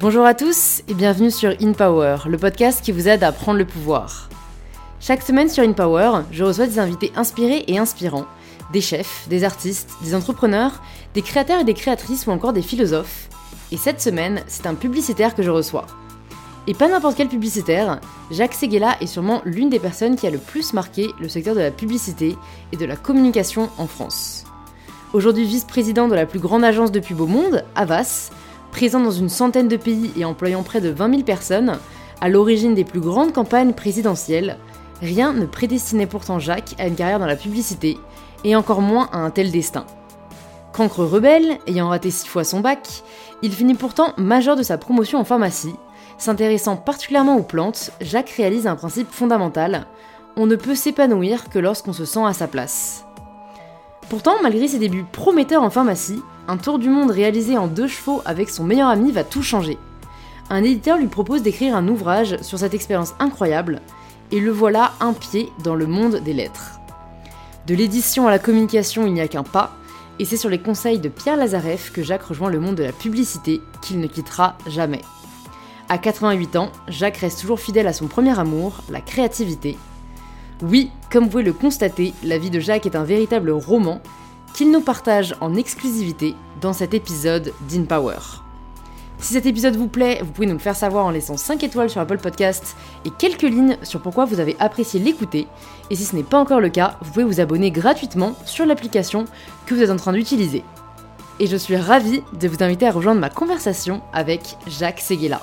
Bonjour à tous et bienvenue sur InPower, le podcast qui vous aide à prendre le pouvoir. Chaque semaine sur InPower, je reçois des invités inspirés et inspirants, des chefs, des artistes, des entrepreneurs, des créateurs et des créatrices ou encore des philosophes. Et cette semaine, c'est un publicitaire que je reçois. Et pas n'importe quel publicitaire, Jacques Seguela est sûrement l'une des personnes qui a le plus marqué le secteur de la publicité et de la communication en France. Aujourd'hui vice-président de la plus grande agence de pub au monde, Avas, présent dans une centaine de pays et employant près de 20 000 personnes, à l'origine des plus grandes campagnes présidentielles, rien ne prédestinait pourtant Jacques à une carrière dans la publicité, et encore moins à un tel destin. Cancre rebelle, ayant raté six fois son bac, il finit pourtant majeur de sa promotion en pharmacie, S'intéressant particulièrement aux plantes, Jacques réalise un principe fondamental on ne peut s'épanouir que lorsqu'on se sent à sa place. Pourtant, malgré ses débuts prometteurs en pharmacie, un tour du monde réalisé en deux chevaux avec son meilleur ami va tout changer. Un éditeur lui propose d'écrire un ouvrage sur cette expérience incroyable, et le voilà un pied dans le monde des lettres. De l'édition à la communication, il n'y a qu'un pas, et c'est sur les conseils de Pierre Lazareff que Jacques rejoint le monde de la publicité qu'il ne quittera jamais. À 88 ans, Jacques reste toujours fidèle à son premier amour, la créativité. Oui, comme vous pouvez le constater, la vie de Jacques est un véritable roman qu'il nous partage en exclusivité dans cet épisode d'InPower. Si cet épisode vous plaît, vous pouvez nous le faire savoir en laissant 5 étoiles sur Apple Podcast et quelques lignes sur pourquoi vous avez apprécié l'écouter. Et si ce n'est pas encore le cas, vous pouvez vous abonner gratuitement sur l'application que vous êtes en train d'utiliser. Et je suis ravie de vous inviter à rejoindre ma conversation avec Jacques Seguela.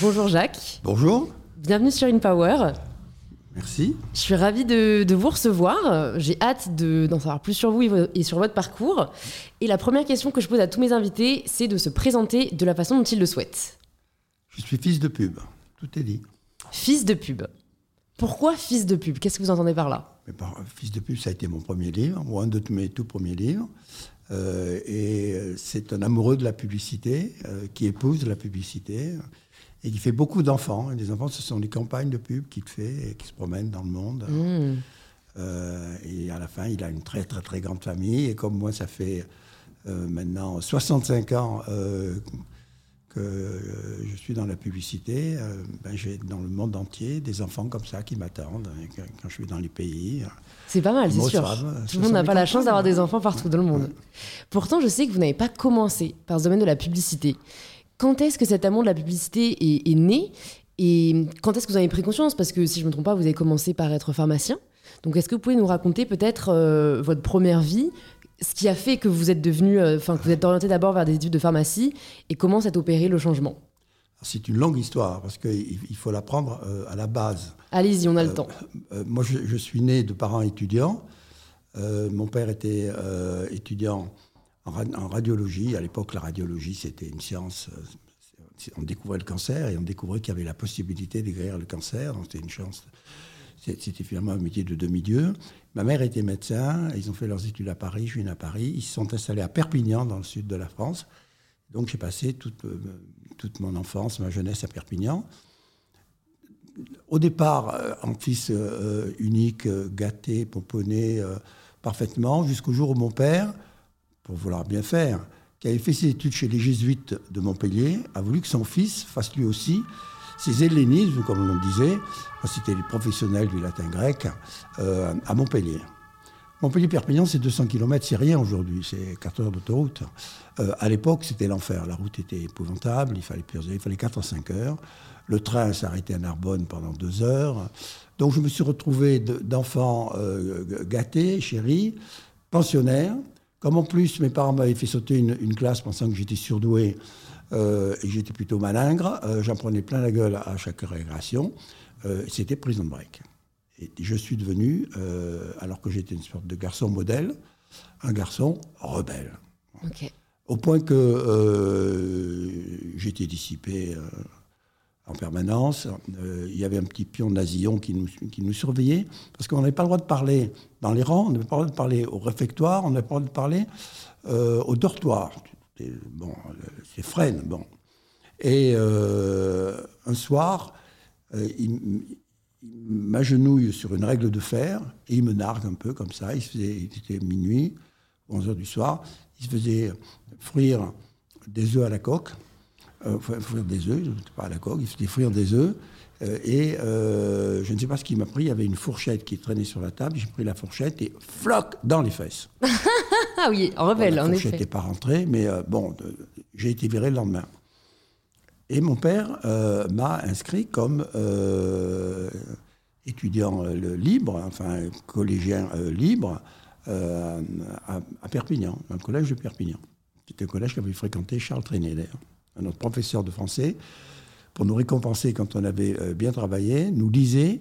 Bonjour Jacques. Bonjour. Bienvenue sur InPower. Merci. Je suis ravie de, vous recevoir. J'ai hâte d'en savoir plus sur vous et sur votre parcours. Et la première question que je pose à tous mes invités, c'est de se présenter de la façon dont ils le souhaitent. Je suis fils de pub. Tout est dit. Fils de pub. Pourquoi fils de pub? Qu'est-ce que vous entendez par là? Fils de pub, ça a été mon premier livre, ou un de mes tout premiers livres. Euh, et euh, c'est un amoureux de la publicité euh, qui épouse la publicité et qui fait beaucoup d'enfants. Et les enfants, ce sont des campagnes de pub qu'il fait et qui se promènent dans le monde. Mmh. Euh, et à la fin, il a une très très très grande famille. Et comme moi, ça fait euh, maintenant 65 ans euh, que je suis dans la publicité, ben, j'ai dans le monde entier des enfants comme ça qui m'attendent quand je suis dans les pays. C'est pas mal, c'est sûr. Tout le monde n'a pas la chance d'avoir des enfants partout dans le monde. Pourtant, je sais que vous n'avez pas commencé par ce domaine de la publicité. Quand est-ce que cet amour de la publicité est, né et quand est-ce que vous avez pris conscience? Parce que si je ne me trompe pas, vous avez commencé par être pharmacien. Donc est-ce que vous pouvez nous raconter peut-être euh, votre première vie ce qui a fait que vous êtes devenu, euh, enfin que vous êtes orienté d'abord vers des études de pharmacie et comment s'est opéré le changement? C'est une longue histoire parce qu'il faut l'apprendre euh, à la base. Allez-y, on a le temps. moi, je, je, suis né de parents étudiants. mon père était étudiant en, radiologie. À l'époque, la radiologie, c'était une science. Euh, on découvrait le cancer et on découvrait qu'il y avait la possibilité de guérir le cancer. C'était une chance. C'était finalement un métier de demi-dieu. Ma mère était médecin. Ils ont fait leurs études à Paris. Je suis à Paris. Ils se sont installés à Perpignan, dans le sud de la France. Donc, j'ai passé toute, euh, toute mon enfance, ma jeunesse à Perpignan au départ, euh, en fils unique, gâté, pomponné parfaitement, jusqu'au jour où mon père, pour vouloir bien faire, qui avait fait ses études chez les jésuites de Montpellier, a voulu que son fils fasse lui aussi ses hellénismes, comme on disait, c'était les professionnels du latin grec, euh, à Montpellier. Montpellier-Perpignan, c'est 200 km, c'est rien aujourd'hui, c'est 4 heures d'autoroute. Euh, à l'époque, c'était l'enfer. La route était épouvantable, il fallait il fallait 4 à 5 heures. Le train s'arrêtait à Narbonne pendant 2 heures. Donc je me suis retrouvé d'enfant euh, gâté, chéri, pensionnaire, comme en plus mes parents m'avaient fait sauter une, classe pensant que j'étais surdoué euh, et que j'étais plutôt malingre, euh, j'en prenais plein la gueule à chaque régrégation. Euh, C'était prison break. Et je suis devenu, euh, alors que j'étais une sorte de garçon modèle, un garçon rebelle. Au point que j'étais dissipé en permanence. Euh, il y avait un petit pion nazillon qui nous, qui nous surveillait, parce qu'on n'avait pas le droit de parler dans les rangs, on n'avait pas le droit de parler au réfectoire, on n'avait pas le droit de parler euh, au dortoir. Bon, c'est freine, bon. Et euh, un soir, il, m'agenouille sur une règle de fer et il me nargue un peu comme ça. Il, il était minuit 11 heures du soir. Il se faisait frire des œufs à la coque, euh, frire des œufs, pas à la coque, il faisait frire des œufs. Euh, et euh, je ne sais pas ce qu'il m'a pris, il y avait une fourchette qui traînait sur la table, j'ai pris la fourchette et floc dans les fesses. ah oui, en rebelle, bon, en effet. La fourchette n'est pas rentrée, mais euh, bon, j'ai été viré le lendemain. Et mon père m'a inscrit comme étudiant libre, enfin collégien libre, à, à, Perpignan, dans le collège de Perpignan. C'était un collège qu'avait fréquenté Charles Trenet, d'ailleurs, notre professeur de français pour nous récompenser quand on avait euh, bien travaillé, nous lisait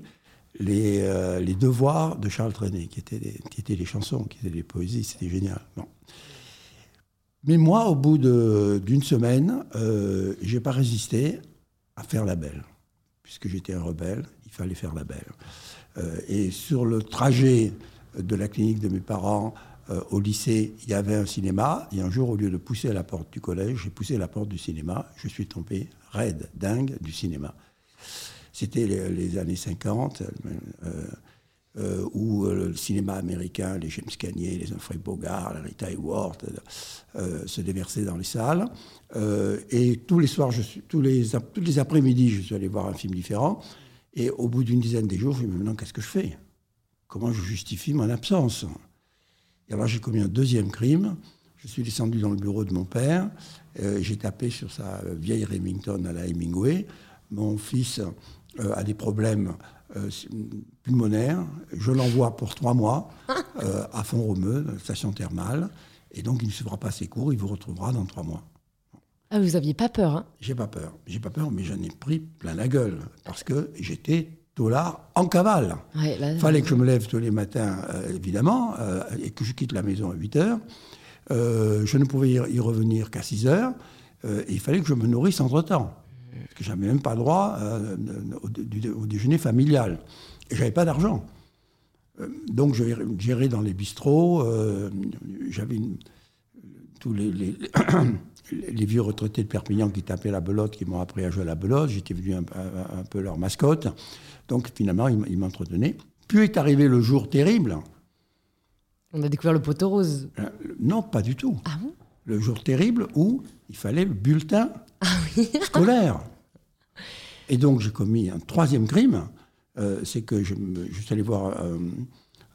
les, euh, les devoirs de Charles Trenet, qui étaient, des, qui étaient chansons, qui étaient des poésies, c'était génial. Mais moi, au bout d'une semaine, euh, je n'ai pas résisté à faire la belle. Puisque j'étais un rebelle, il fallait faire la belle. et sur le trajet de la clinique de mes parents au lycée, il y avait un cinéma. Et un jour, au lieu de pousser à la porte du collège, j'ai poussé à la porte du cinéma. Je suis tombé raide, dingue du cinéma. C'était les, années 50, euh, euh, où euh, le cinéma américain, les James Cagney, les Humphrey Bogart, la Rita Hayworth, se déversaient dans les salles. et tous les soirs, tous les, tous les après-midi, je suis allé voir un film différent. Et au bout d'une dizaine de jours, je me dis, maintenant, qu'est-ce que je fais? Comment je justifie mon absence? Et alors, j'ai commis un deuxième crime. Je suis descendu dans le bureau de mon père euh, j'ai tapé sur sa vieille Remington à la Hemingway. Mon fils euh, a des problèmes euh, pulmonaires. Je l'envoie pour trois mois à Font-Romeu, station thermale. Et donc, il ne se fera pas ses cours. Il vous retrouvera dans trois mois. Ah, vous aviez pas peur hein? J'ai pas peur. J'ai pas peur, mais j'en ai pris plein la gueule. Parce que j'étais en cavale. Il fallait que je me lève tous les matins, évidemment, et que je quitte la maison à 8 heures. Euh, je ne pouvais y revenir qu'à 6 heures. Euh, et il fallait que je me nourrisse entre-temps. Parce que je n'avais même pas droit euh, au, déjeuner familial. Et je n'avais pas d'argent. donc je gérais dans les bistrots. J'avais tous les, les, vieux retraités de Perpignan qui tapaient la belote, qui m'ont appris à jouer à la belote. J'étais venu un, peu leur mascotte. Donc finalement, ils m'entretenaient. Puis est arrivé le jour terrible on a découvert le poteau rose. Euh, non, pas du tout. Ah bon? Le jour terrible où il fallait le bulletin ah scolaire. Et donc j'ai commis un troisième crime, euh, c'est que je, suis allé voir euh,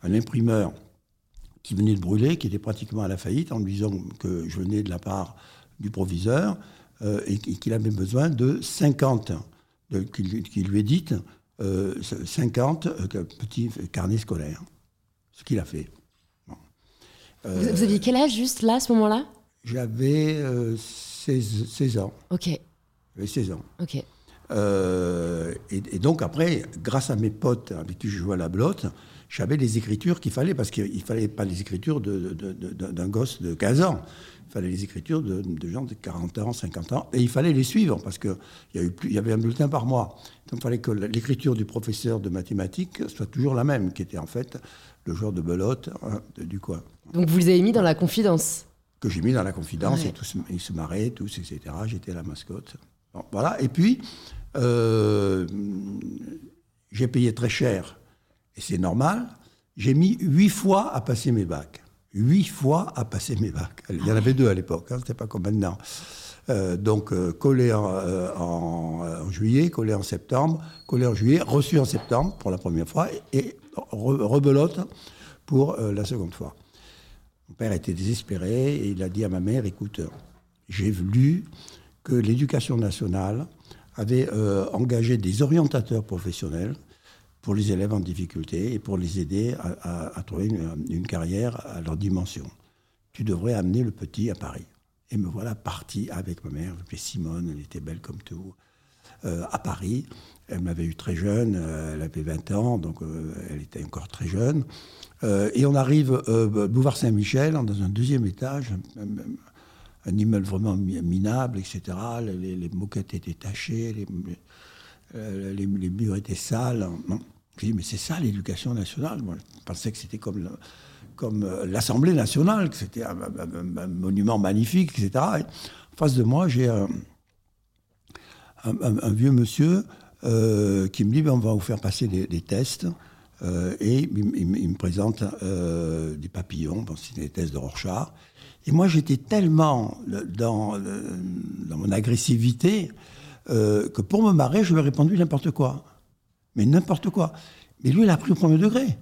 un imprimeur qui venait de brûler, qui était pratiquement à la faillite, en lui disant que je venais de la part du proviseur et qu'il avait besoin de 50, qu'il lui ait dit 50 petits carnets scolaires. Ce qu'il a fait. Vous, aviez quel âge juste là, à ce moment-là? J'avais 16, 16, ans. Ok. J'avais 16 ans. Ok. Euh, et, donc après, grâce à mes potes avec qui je jouais à la blotte, j'avais les écritures qu'il fallait, parce qu'il ne fallait pas les écritures d'un gosse de 15 ans. Il fallait les écritures de, gens de 40 ans, 50 ans, et il fallait les suivre, parce qu'il y, y avait un bulletin par mois. Donc il fallait que l'écriture du professeur de mathématiques soit toujours la même, qui était en fait le joueur de belote hein, du coin. Donc vous les avez mis dans la confidence Que j'ai mis dans la confidence, et tous, ils se marraient, tous, etc. J'étais la mascotte. voilà. Et puis, euh, j'ai payé très cher, et c'est normal. J'ai mis huit fois à passer mes bacs. Huit fois à passer mes bacs. Il y en avait deux à l'époque, hein, c'était pas comme maintenant. Euh, donc euh, collé en, juillet, collé en septembre, collé en juillet, reçu en septembre pour la première fois et, rebelote pour la seconde fois. Mon père était désespéré et il a dit à ma mère, écoute, j'ai lu que l'éducation nationale avait euh, engagé des orientateurs professionnels pour les élèves en difficulté et pour les aider à, trouver une, carrière à leur dimension. Tu devrais amener le petit à Paris. Et me voilà parti avec ma mère, je Simone, elle était belle comme tout, euh, à Paris. Elle m'avait eu très jeune, euh, elle avait 20 ans, donc elle était encore très jeune. Euh, et on arrive euh, boulevard Saint-Michel, dans un deuxième étage, un, immeuble vraiment minable, etc. Les, moquettes étaient tachées, euh, les, murs étaient sales. Je dis, mais c'est ça l'éducation nationale. Je pensais que c'était comme, comme l'Assemblée nationale, que c'était un, monument magnifique, etc. en face de moi, j'ai un, vieux monsieur qui me dit, ben, on va vous faire passer des, tests. et il, me présente des papillons, bon, c'était des tests de Rorschach. Et moi, j'étais tellement dans, dans mon agressivité que pour me marrer, je lui ai répondu n'importe quoi. Mais n'importe quoi. Mais lui, il a pris au premier degré.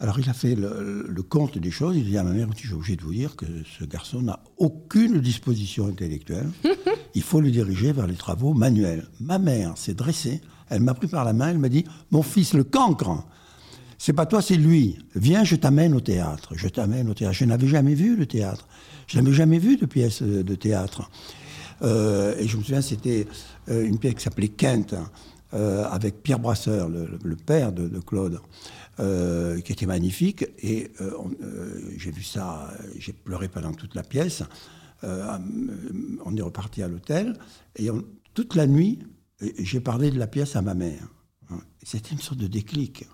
Alors il a fait le, compte des choses, il a dit à ma mère, je suis obligé de vous dire que ce garçon n'a aucune disposition intellectuelle, il faut le diriger vers les travaux manuels. Ma mère s'est dressée, elle m'a pris par la main, elle m'a dit, mon fils, le cancre, c'est pas toi, c'est lui. Viens, je t'amène au théâtre. Je t'amène au théâtre. Je n'avais jamais vu le théâtre. Je n'avais jamais vu de pièce de théâtre. Euh, et je me souviens, c'était euh, une pièce qui s'appelait Kent, euh, avec Pierre Brasseur, le, père de, de Claude. Euh, qui était magnifique. Et euh, euh, j'ai vu ça, j'ai pleuré pendant toute la pièce. on est reparti à l'hôtel. Et toute la nuit, j'ai parlé de la pièce à ma mère. Hein. C'était une sorte de déclic.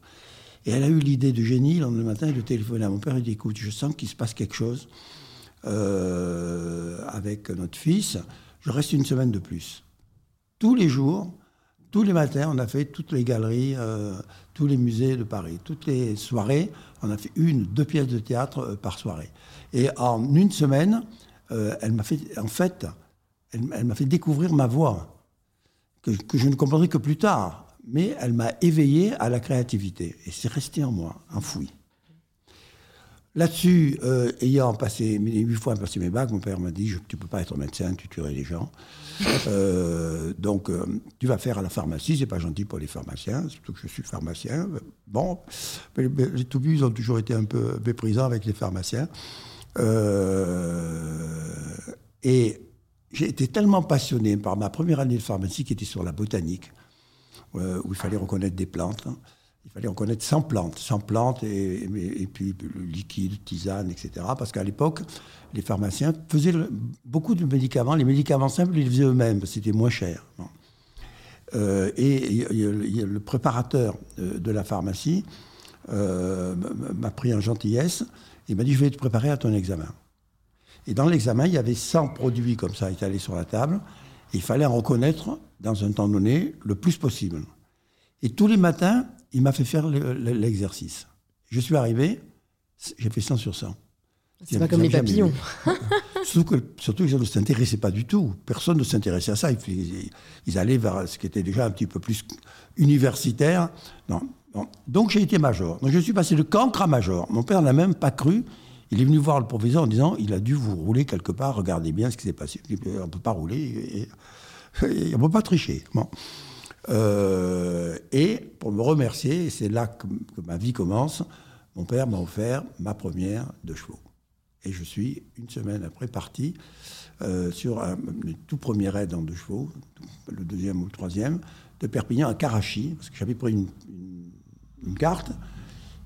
Et elle a eu l'idée de génie, le lendemain matin, de téléphoner à mon père et dit Écoute, je sens qu'il se passe quelque chose avec notre fils. Je reste une semaine de plus. Tous les jours, tous les matins, on a fait toutes les galeries, euh, tous les musées de Paris. Toutes les soirées, on a fait une, deux pièces de théâtre euh, par soirée. Et en une semaine, euh, elle m'a fait, découvrir ma voix, que, que, je ne comprendrai que plus tard. Mais elle m'a éveillé à la créativité. Et c'est resté en moi, enfoui. Là-dessus, euh, ayant passé huit fois passé mes bacs, mon père m'a dit Tu ne peux pas être médecin, tu tuerais les gens. Euh, donc, euh, tu vas faire à la pharmacie, c'est pas gentil pour les pharmaciens, surtout que je suis pharmacien. Bon, les toubus ont toujours été un peu méprisants avec les pharmaciens. et j'ai été tellement passionné par ma première année de pharmacie qui était sur la botanique, où il fallait reconnaître des plantes. Hein. Il fallait en connaître 100 plantes, 100 plantes et, et, puis liquide, tisane, etc. Parce qu'à l'époque, les pharmaciens faisaient beaucoup de médicaments. Les médicaments simples, ils les faisaient eux-mêmes, c'était moins cher. Euh, et, le préparateur de, la pharmacie euh, m'a pris en gentillesse. Il m'a dit, je vais te préparer à ton examen. Et dans l'examen, il y avait 100 produits comme ça étalés sur la table. il fallait en reconnaître, dans un temps donné, le plus possible. Et tous les matins, il m'a fait faire l'exercice. Je suis arrivé, j'ai fait 100 sur 100. C'est pas comme les papillons. surtout, que, surtout qu'ils ne s'intéressaient pas du tout. Personne ne s'intéressait à ça. Ils, allaient vers ce qui était déjà un petit peu plus universitaire. Non. Donc j'ai été major. Donc je suis passé de cancre à major. Mon père n'a même pas cru. Il est venu voir le proviseur en disant il a dû vous rouler quelque part, regardez bien ce qui s'est passé. On ne peut pas rouler et, on ne peut pas tricher. Bon. Euh, et pour me remercier, c'est là que, ma vie commence, mon père m'a offert ma première de chevaux. Et je suis, une semaine après, parti euh, sur un, le tout premier raid en deux chevaux, le deuxième ou le troisième, de Perpignan à Karachi, parce que j'avais pris une, carte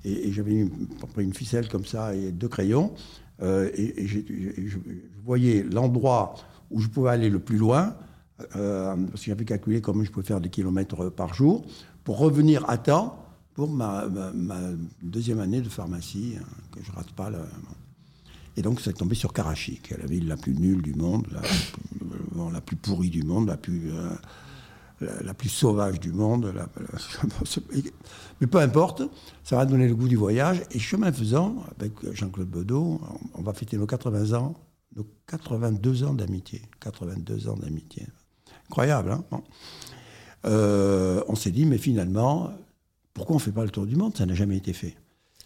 et, j'avais pris une ficelle comme ça et deux crayons. Euh, et, je, voyais l'endroit où je pouvais aller le plus loin euh, parce que j'avais calculé comment je pouvais faire des kilomètres par jour, pour revenir à temps pour ma, deuxième année de pharmacie, hein, que je rate pas. Et donc, c'est tombé sur Karachi, qui est la ville la plus nulle du monde, la, plus pourrie du monde, la plus, euh, sauvage du monde. mais peu importe, ça va donner le goût du voyage. Et chemin faisant, avec Jean-Claude Bedeau, on va fêter nos 80 ans, nos 82 ans d'amitié. 82 ans d'amitié incroyable. Hein euh, on s'est dit, mais finalement, pourquoi on ne fait pas le tour du monde? Ça n'a jamais été fait.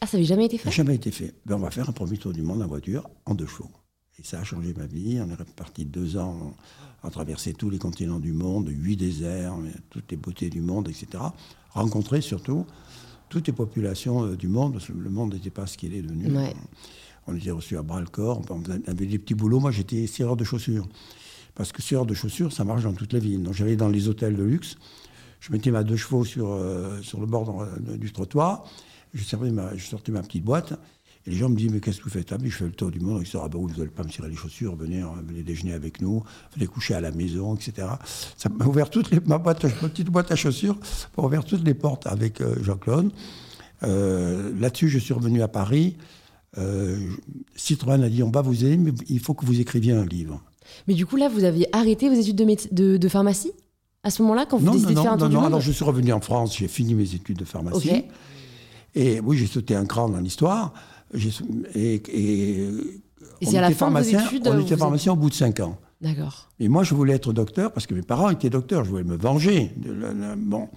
Ah, ça n'avait jamais été fait Ça n'a jamais été fait. Ben, on va faire un premier tour du monde en voiture, en deux chevaux. Et ça a changé ma vie. On est reparti deux ans à traverser tous les continents du monde, huit déserts, toutes les beautés du monde, etc. Rencontrer surtout toutes les populations euh, du monde, parce que le monde n'était pas ce qu'il est devenu. On était reçus à bras le corps, on avait des petits boulots. Moi, j'étais serreur de chaussures. Parce que serreur de chaussures, ça marche dans toutes les villes. Donc j'allais dans les hôtels de luxe, je mettais ma deux chevaux sur, euh, sur le bord euh, du trottoir, je, ma, sortais ma petite boîte, et les gens me disaient, mais qu'est-ce que vous faites ah, Je fais le tour du monde. Ils disent, ah ben vous n'allez pas me tirer les chaussures, venez, euh, venez déjeuner avec nous, venez coucher à la maison, etc. Ça m'a ouvert toutes les, ma, boîte, petite boîte à chaussures, pour ouvrir toutes les portes avec Jean-Claude. Là-dessus, je suis revenu à Paris. Citroën a dit, on va vous aider, mais il faut que vous écriviez un livre. Mais du coup, là, vous aviez arrêté vos études de, de, pharmacie à ce moment-là, quand vous décidez de faire un tour non, du non, alors je suis revenu en France, j'ai fini mes études de pharmacie. Et oui, j'ai sauté un cran dans l'histoire. Et, et, c'est à la fin de vos études On était pharmacien au bout de 5 ans. D'accord. Et moi, je voulais être docteur parce que mes parents étaient docteurs. Je voulais me venger. bon.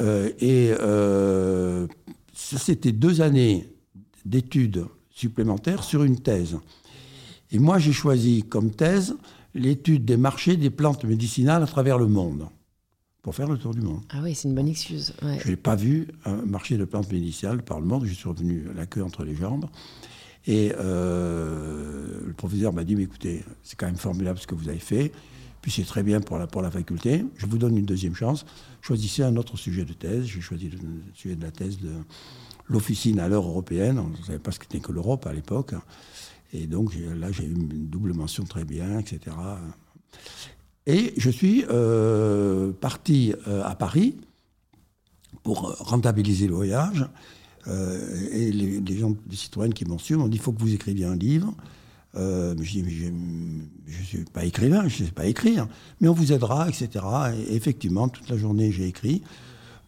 Euh, et euh, ça, c'était deux années d'études supplémentaires sur une thèse. Et moi, j'ai choisi comme thèse l'étude des marchés des plantes médicinales à travers le monde, pour faire le tour du monde. Ah oui, c'est une bonne excuse. Je n'ai pas vu un marché de plantes médicinales par le monde, je suis revenu la queue entre les jambes. Et euh, le professeur m'a dit, mais écoutez, c'est quand même formidable ce que vous avez fait, puis c'est très bien pour la, pour la faculté, je vous donne une deuxième chance, choisissez un autre sujet de thèse, j'ai choisi le sujet de la thèse de l'officine à l'heure européenne, on ne savait pas ce qu'était que l'Europe à l'époque, et donc là j'ai eu une double mention très bien, etc. Et je suis euh, parti euh, à Paris pour rentabiliser le voyage. Euh, et les, gens des citoyennes qui m'ont su m'ont dit il faut que vous écriviez un livre. Euh, je dis mais je ne suis pas écrivain, je ne sais pas écrire, mais on vous aidera, etc. Et effectivement, toute la journée, j'ai écrit.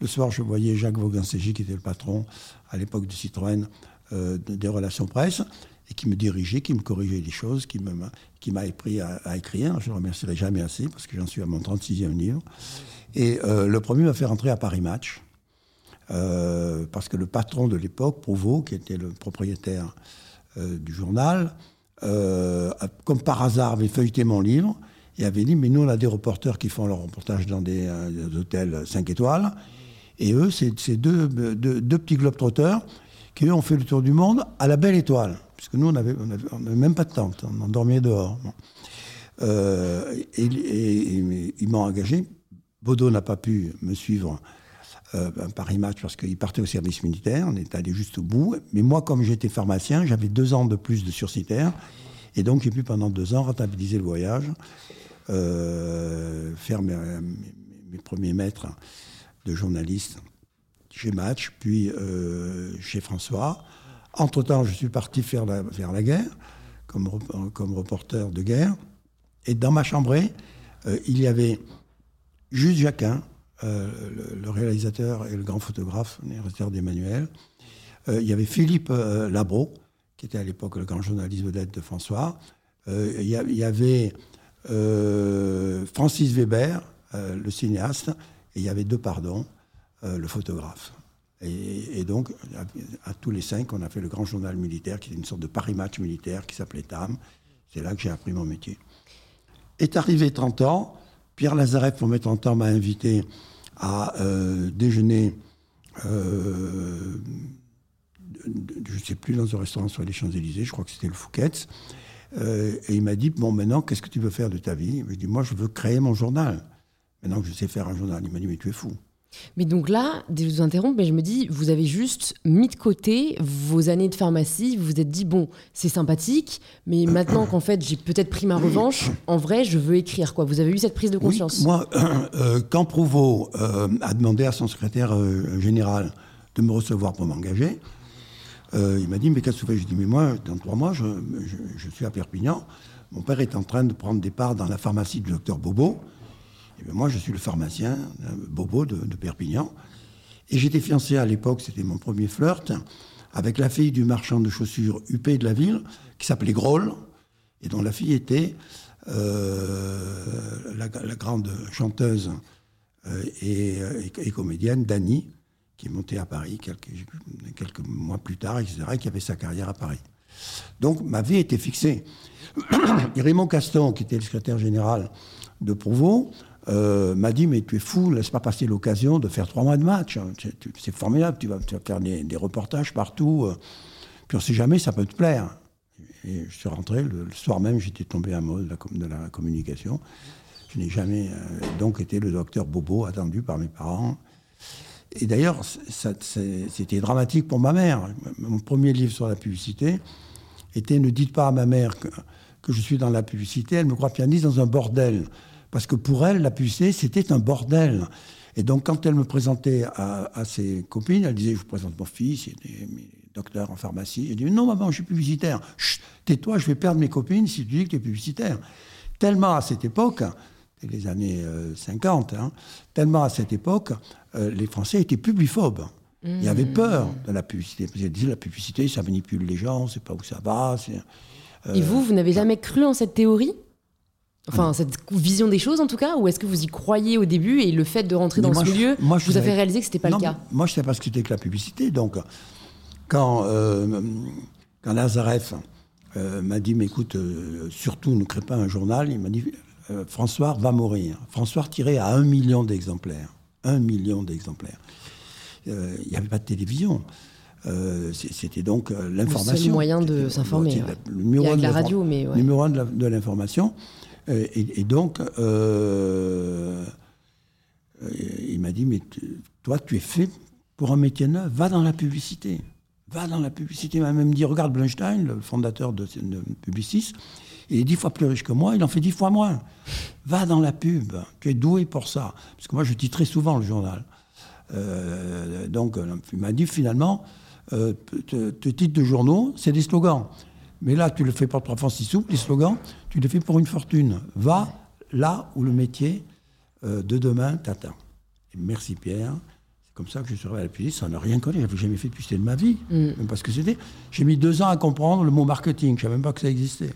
Le soir, je voyais Jacques vaughan qui était le patron à l'époque de Citroën euh, des relations presse, et qui me dirigeait, qui me corrigeait des choses, qui m'a appris à, écrire. Je ne remercierai jamais assez, parce que j'en suis à mon 36e livre. Et le premier m'a fait rentrer à Paris Match. Euh, parce que le patron de l'époque, Prouveau, qui était le propriétaire euh, du journal, euh, comme par hasard avait feuilleté mon livre et avait dit Mais nous, on a des reporters qui font leur reportage dans des, hôtels 5 étoiles. Et eux, c'est deux, deux, petits globetrotters qui, eux, ont fait le tour du monde à la belle étoile. Puisque nous, on n'avait même pas de tente, on dormait dehors. et, et ils m'ont engagé. Baudot n'a pas pu me suivre euh, Paris Match parce qu'il partait au service militaire, on est allé juste au bout. Mais moi, comme j'étais pharmacien, j'avais deux ans de plus de sursitaire. Et donc, j'ai pu pendant deux ans rentabiliser le voyage, euh, faire mes, premiers mètres de journaliste chez Match, puis euh, chez François. Entre-temps, je suis parti faire la, guerre comme, reporter de guerre. Et dans ma chambrée, il y avait juste Jacquin, euh, le, réalisateur et le grand photographe, le d'Emmanuel. Euh, il y avait Philippe euh, Labro, qui était à l'époque le grand journaliste vedette de François. il, y avait Francis Weber, le cinéaste, et il y avait Depardon, le photographe. Et, donc, à, tous les cinq, on a fait le grand journal militaire, qui était une sorte de Paris Match militaire, qui s'appelait TAM. C'est là que j'ai appris mon métier. Est arrivé 30 ans, Pierre Lazareff, pour mettre en temps, m'a invité à euh, déjeuner, euh, je ne sais plus, dans un restaurant sur les Champs-Élysées, je crois que c'était le Fouquet's. Euh, et il m'a dit, bon, maintenant, qu'est-ce que tu veux faire de ta vie? Je lui dit, moi, je veux créer mon journal. Maintenant que je sais faire un journal. Il m'a dit, mais tu es fou. Mais donc là, je vous interromps, mais je me dis, vous avez juste mis de côté vos années de pharmacie, vous vous êtes dit, bon, c'est sympathique, mais maintenant qu'en fait j'ai peut-être pris ma revanche, en vrai, je veux écrire. quoi. Vous avez eu cette prise de conscience? Moi, euh, quand Prouveau euh, a demandé à son secrétaire euh, général de me recevoir pour m'engager, il m'a dit, mais qu'est-ce que tu fais? Je lui ai dit, mais moi, dans trois mois, je, je, suis à Perpignan. Mon père est en train de prendre des parts dans la pharmacie du docteur Bobo. Et eh moi, je suis le pharmacien euh, Bobo de, Perpignan. Et j'étais fiancé à l'époque, c'était mon premier flirt, avec la fille du marchand de chaussures huppé de la ville, qui s'appelait Groll, et dont la fille était euh, la, grande chanteuse euh, et, comédienne Dany, qui est montée à Paris quelques, mois plus tard, etc., et qui avait sa carrière à Paris. Donc ma vie était fixée. Raymond Caston, qui était le secrétaire général de Prouveau, euh, m'a dit Mais tu es fou, laisse pas passer l'occasion de faire trois mois de match. C'est formidable, tu vas, faire des, reportages partout. Euh. Puis on sait jamais, ça peut te plaire. Et je suis rentré, le, soir même, j'étais tombé amoureux de de la communication. Je n'ai jamais euh, donc été le docteur Bobo attendu par mes parents. Et d'ailleurs, c'était dramatique pour ma mère. Mon premier livre sur la publicité était Ne dites pas à ma mère que, que je suis dans la publicité, elle me croit pianiste dans un bordel. Parce que pour elle, la publicité, c'était un bordel. Et donc, quand elle me présentait à, ses copines, elle disait Je vous présente mon fils, il est docteur en pharmacie. Elle dit Non, maman, je suis publicitaire. Chut, tais-toi, je vais perdre mes copines si tu dis que tu es publicitaire. Tellement à cette époque, les années 50, euh, hein, tellement à cette époque, euh, les Français étaient publiphobes. Il y avait peur de la publicité. Parce disait la publicité, ça manipule les gens, on sait pas où ça va. Et vous, vous n'avez jamais cru en cette théorie? Enfin, cette vision des choses en tout cas Ou est-ce que vous y croyez au début et le fait de rentrer dans ce milieu vous a fait réaliser que ce n'était pas le cas Moi, je ne sais pas ce que c'était que la publicité. Donc, quand, euh, quand Lazareff euh, m'a dit, mais écoute, euh, surtout ne crée pas un journal, il m'a dit, François va mourir. François tiré à un million d'exemplaires. Un million d'exemplaires. Il n'y avait pas de télévision. C'était donc l'information. Le moyen de s'informer. Il y a de la radio, mais... Numéro un de l'information. Et, donc, euh, il m'a dit, mais toi, tu es fait pour un métier neuf, va dans la publicité. Va dans la publicité. Il m'a même dit, regarde Blunstein, le fondateur de, Publicis, il est dix fois plus riche que moi, il en fait dix fois moins. Va dans la pub, tu es doué pour ça. Parce que moi, je dis très souvent le journal. Euh, donc, il m'a dit, finalement, euh, tes titres de journaux, c'est des slogans. Mais là, tu le fais pour trois francs six sous, les slogans, tu le fais pour une fortune. Va là où le métier euh, de demain t'attend. merci Pierre. C'est comme ça que je suis arrivé à la publicité. Ça n'a rien connu. Je n'avais jamais fait de publicité de ma vie. Mm. parce que c'était. J'ai mis deux ans à comprendre le mot marketing. Je ne savais même pas que ça existait.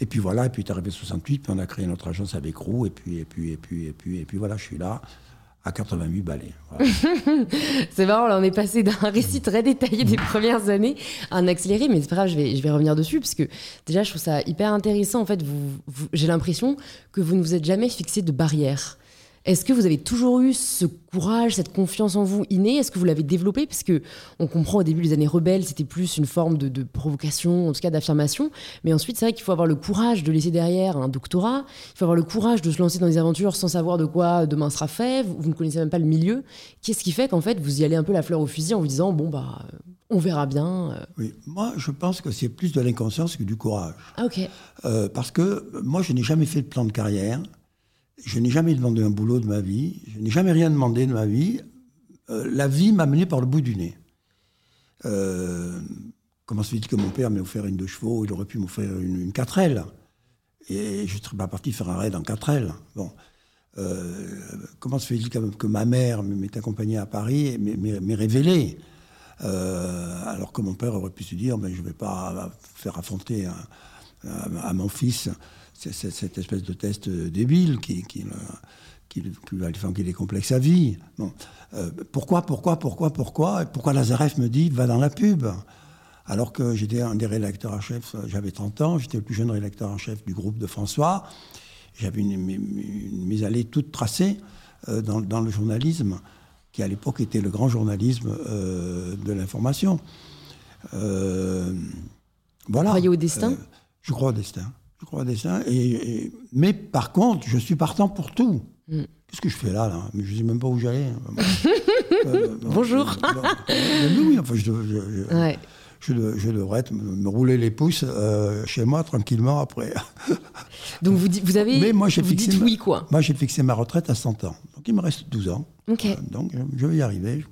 Et puis voilà, et puis tu arrivé 68, puis on a créé notre agence avec Roux, et puis, et puis, et puis, et puis, et puis voilà, je suis là à 88 balais. c'est marrant, là on est passé d'un récit très détaillé des premières années à un accéléré, mais c'est pas grave, je vais, je vais revenir dessus, parce que déjà je trouve ça hyper intéressant. En fait, vous j'ai l'impression que vous ne vous êtes jamais fixé de barrière. Est-ce que vous avez toujours eu ce courage, cette confiance en vous innée? Est-ce que vous l'avez développé Parce que on comprend au début des années rebelles, c'était plus une forme de, provocation, en tout cas d'affirmation. Mais ensuite, c'est vrai qu'il faut avoir le courage de laisser derrière un doctorat. Il faut avoir le courage de se lancer dans des aventures sans savoir de quoi demain sera fait. Vous, ne connaissez même pas le milieu. Qu'est-ce qui fait qu'en fait vous y allez un peu la fleur au fusil en vous disant bon bah on verra bien. Euh. Oui, moi je pense que c'est plus de l'inconscience que du courage. Ah ok. Euh, parce que moi je n'ai jamais fait de plan de carrière. Je n'ai jamais demandé un boulot de ma vie, je n'ai jamais rien demandé de ma vie. Euh, la vie m'a mené par le bout du nez. Euh, comment se fait-il que mon père m'ait offert une de chevaux, il aurait pu m'offrir une, une 4L Et je ne serais pas parti faire un raid en 4L. Bon. Euh, comment se fait-il que, ma mère m'ait accompagné à Paris et m'ait révélé? Alors que mon père aurait pu se dire mais je ne vais pas faire affronter à mon fils cette espèce de test débile qui, qui, qui, qui est complexe à vie. Bon. Euh, pourquoi, pourquoi, pourquoi, pourquoi Pourquoi Lazareff me dit va dans la pub? Alors que j'étais un des rédacteurs en chef, j'avais 30 ans, j'étais le plus jeune rédacteur en chef du groupe de François. J'avais une, mise à l'allée toute tracée euh, dans, le journalisme, qui à l'époque était le grand journalisme euh, de l'information. voilà. Vous croyez au destin? Je crois au destin je crois, dessin. Et, mais par contre, je suis partant pour tout. Mm. Qu'est-ce que je fais là, là? Je ne sais même pas où j'allais. Euh, Bonjour. oui, enfin, je, je, devrais me, rouler les pouces euh, chez moi tranquillement après. Donc vous, vous avez. Mais moi, j'ai fixé. oui, quoi. Moi, j'ai fixé ma retraite à 100 ans. Donc il me reste 12 ans. Euh, donc je vais y arriver.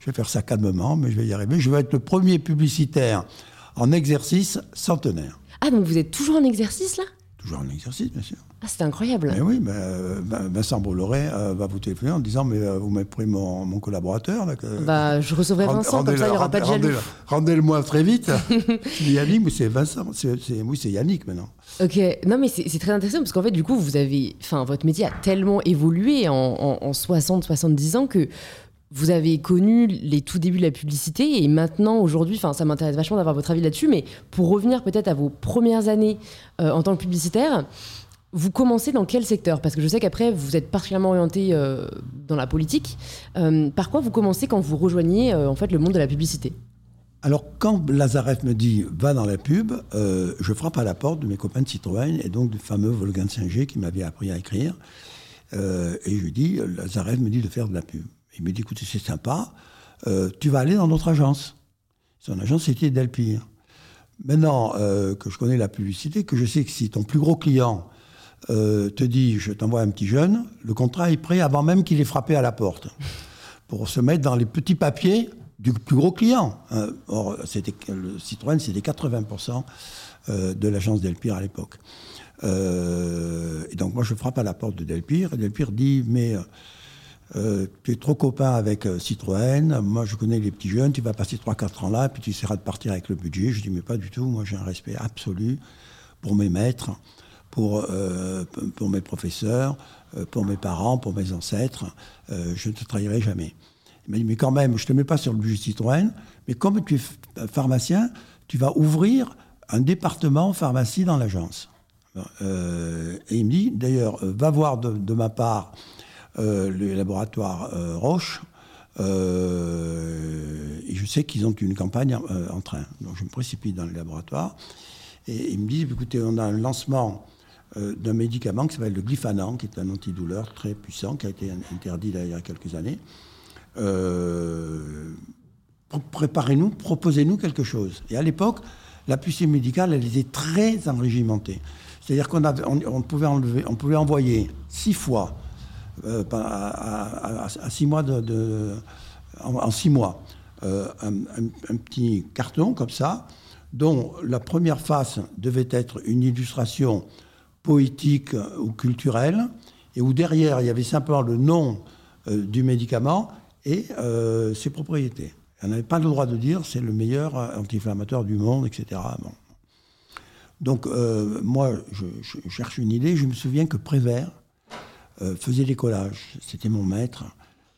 Je vais faire ça calmement, mais je vais y arriver. Je vais être le premier publicitaire en exercice centenaire. Ah, donc vous êtes toujours en exercice là? Toujours en exercice, bien sûr. Ah, c'est incroyable. Mais oui, euh, Vincent Bolloré euh, va vous téléphoner en disant Mais euh, vous m'avez pris mon, mon collaborateur. Là, bah, je recevrai Vincent, comme ça il n'y aura pas de jaloux. Rendez-le-moi très vite. Yannick, mais c'est Vincent. oui, c'est Yannick maintenant. Ok, non, mais c'est très intéressant parce qu'en fait, du coup, vous avez. Enfin, votre métier a tellement évolué en, en, en 60-70 ans que vous avez connu les tout débuts de la publicité et maintenant, aujourd'hui, enfin, ça m'intéresse vachement d'avoir votre avis là-dessus, mais pour revenir peut-être à vos premières années euh, en tant que publicitaire, vous commencez dans quel secteur? Parce que je sais qu'après, vous êtes particulièrement orienté euh, dans la politique. Euh, par quoi vous commencez quand vous rejoignez en fait le monde de la publicité? Alors, quand Lazareff me dit va dans la pub, je frappe à la porte de mes copains de Citroën et donc du fameux Volgan Singer qui m'avait appris à écrire. et je dis Lazareff me dit de faire de la pub. Il me dit, écoutez, c'est sympa, euh, tu vas aller dans notre agence. Son agence, c'était Delpire. Maintenant euh, que je connais la publicité, que je sais que si ton plus gros client euh, te dit, je t'envoie un petit jeune, le contrat est prêt avant même qu'il ait frappé à la porte, pour se mettre dans les petits papiers du plus gros client. or, c'était, le Citroën, c'était 80% de l'agence Delpire à l'époque. et donc moi, je frappe à la porte de Delpire, et Delpire dit, mais tu es trop copain avec Citroën, moi je connais les petits jeunes, tu vas passer 3-4 ans là, puis tu essaieras de partir avec le budget. Je dis, mais pas du tout, moi j'ai un respect absolu pour mes maîtres, pour, pour mes professeurs, pour mes parents, pour mes ancêtres. je ne te trahirai jamais. Il m'a dit, mais quand même, je ne te mets pas sur le budget Citroën, mais comme tu es pharmacien, tu vas ouvrir un département pharmacie dans l'agence. Euh, et il me dit, d'ailleurs, euh, va voir de, ma part euh, le laboratoire Roche. et je sais qu'ils ont une campagne en train. Donc je me précipite dans le laboratoire. Et ils me disent, écoutez, on a un lancement d'un médicament qui s'appelle le glyphanant, qui est un antidouleur très puissant, qui a été interdit il y a quelques années. Préparez-nous, proposez-nous quelque chose. Et à l'époque, la publicité médicale, elle était très enrégimentée. C'est-à-dire qu'on pouvait envoyer six fois, euh, à, six mois en, six mois, euh, un, petit carton comme ça, dont la première face devait être une illustration poétique ou culturelle, et où derrière il y avait simplement le nom euh, du médicament et ses propriétés. On n'avait pas le droit de dire c'est le meilleur anti-inflammatoire du monde, etc. Donc, euh, moi, je, cherche une idée. Je me souviens que Prévert euh, faisait des collages. C'était mon maître.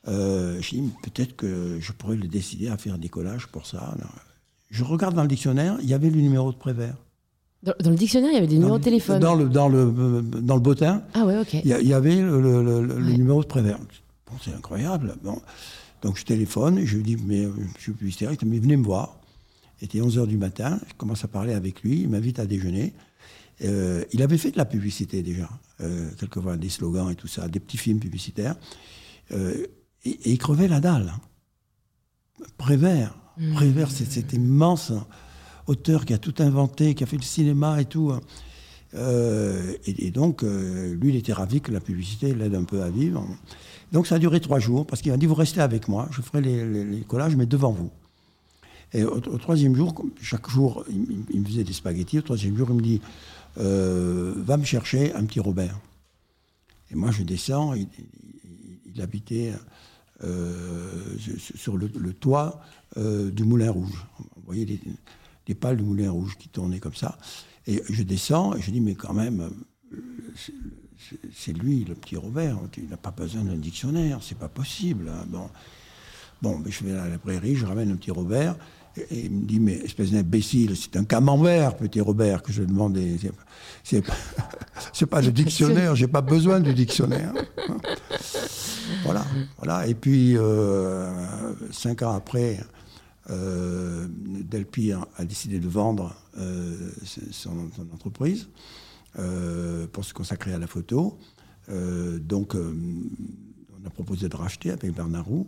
Euh, je dis, peut-être que je pourrais le décider à faire des collages pour ça. Je regarde dans le dictionnaire, il y avait le numéro de Prévert. Dans, le dictionnaire, il y avait des numéros de téléphone Dans le, dans le, dans le bottin, ah ouais, ok. il, y, avait le, numéro de Prévert. Bon, c'est incroyable. Bon. Donc je téléphone, je lui dis, mais je suis il dit, venez me voir. Il était 11h du matin, je commence à parler avec lui, il m'invite à déjeuner. Euh, il avait fait de la publicité déjà, euh, quelquefois des slogans et tout ça, des petits films publicitaires. Euh, et, il crevait la dalle. Prévert, mmh. Prévert, c'est cet immense auteur qui a tout inventé, qui a fait le cinéma et tout. Hein. et, donc, lui, il était ravi que la publicité l'aide un peu à vivre. Donc, ça a duré trois jours, parce qu'il m'a dit, vous restez avec moi, je ferai les collages, mais devant vous. Et au, troisième jour, chaque jour, il, me faisait des spaghettis. Au troisième jour, il me dit euh, Va me chercher un petit Robert. Et moi, je descends. Il, habitait euh, sur le, toit euh, du Moulin Rouge. Vous voyez les, pales du Moulin Rouge qui tournaient comme ça. Et je descends et je dis Mais quand même, c'est lui, le petit Robert. Il n'a pas besoin d'un dictionnaire. C'est pas possible. Hein. Bon. Bon, je vais à la prairie, je ramène un petit Robert. Et il me dit, mais espèce d'imbécile, c'est un camembert, petit Robert, que je demandais. C'est pas, pas le dictionnaire, j'ai pas besoin du dictionnaire. Voilà, voilà. Et puis, euh, cinq ans après, euh, Delpire a décidé de vendre euh, son, entreprise pour se consacrer à la photo. donc, on a proposé de racheter avec Bernard Roux.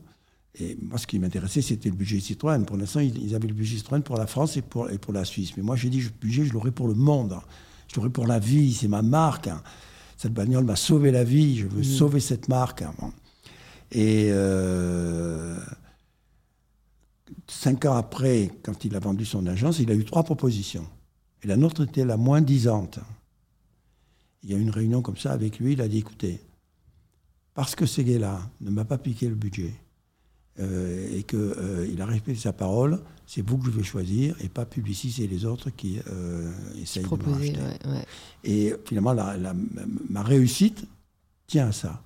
Et moi, ce qui m'intéressait, c'était le budget Citroën. Pour l'instant, ils avaient le budget Citroën pour la France et pour, et pour la Suisse. Mais moi, j'ai dit, le budget, je l'aurai pour le monde. Je l'aurai pour la vie. C'est ma marque. Cette bagnole m'a sauvé la vie. Je veux mmh. sauver cette marque. Et euh, cinq ans après, quand il a vendu son agence, il a eu trois propositions. Et la nôtre était la moins disante. Il y a eu une réunion comme ça avec lui. Il a dit, écoutez, parce que ces gars-là ne m'a pas piqué le budget, euh, et qu'il euh, a respecté sa parole, c'est vous que je vais choisir et pas Publicis et les autres qui euh, essayent de me racheter. Et finalement, ma réussite tient à ça.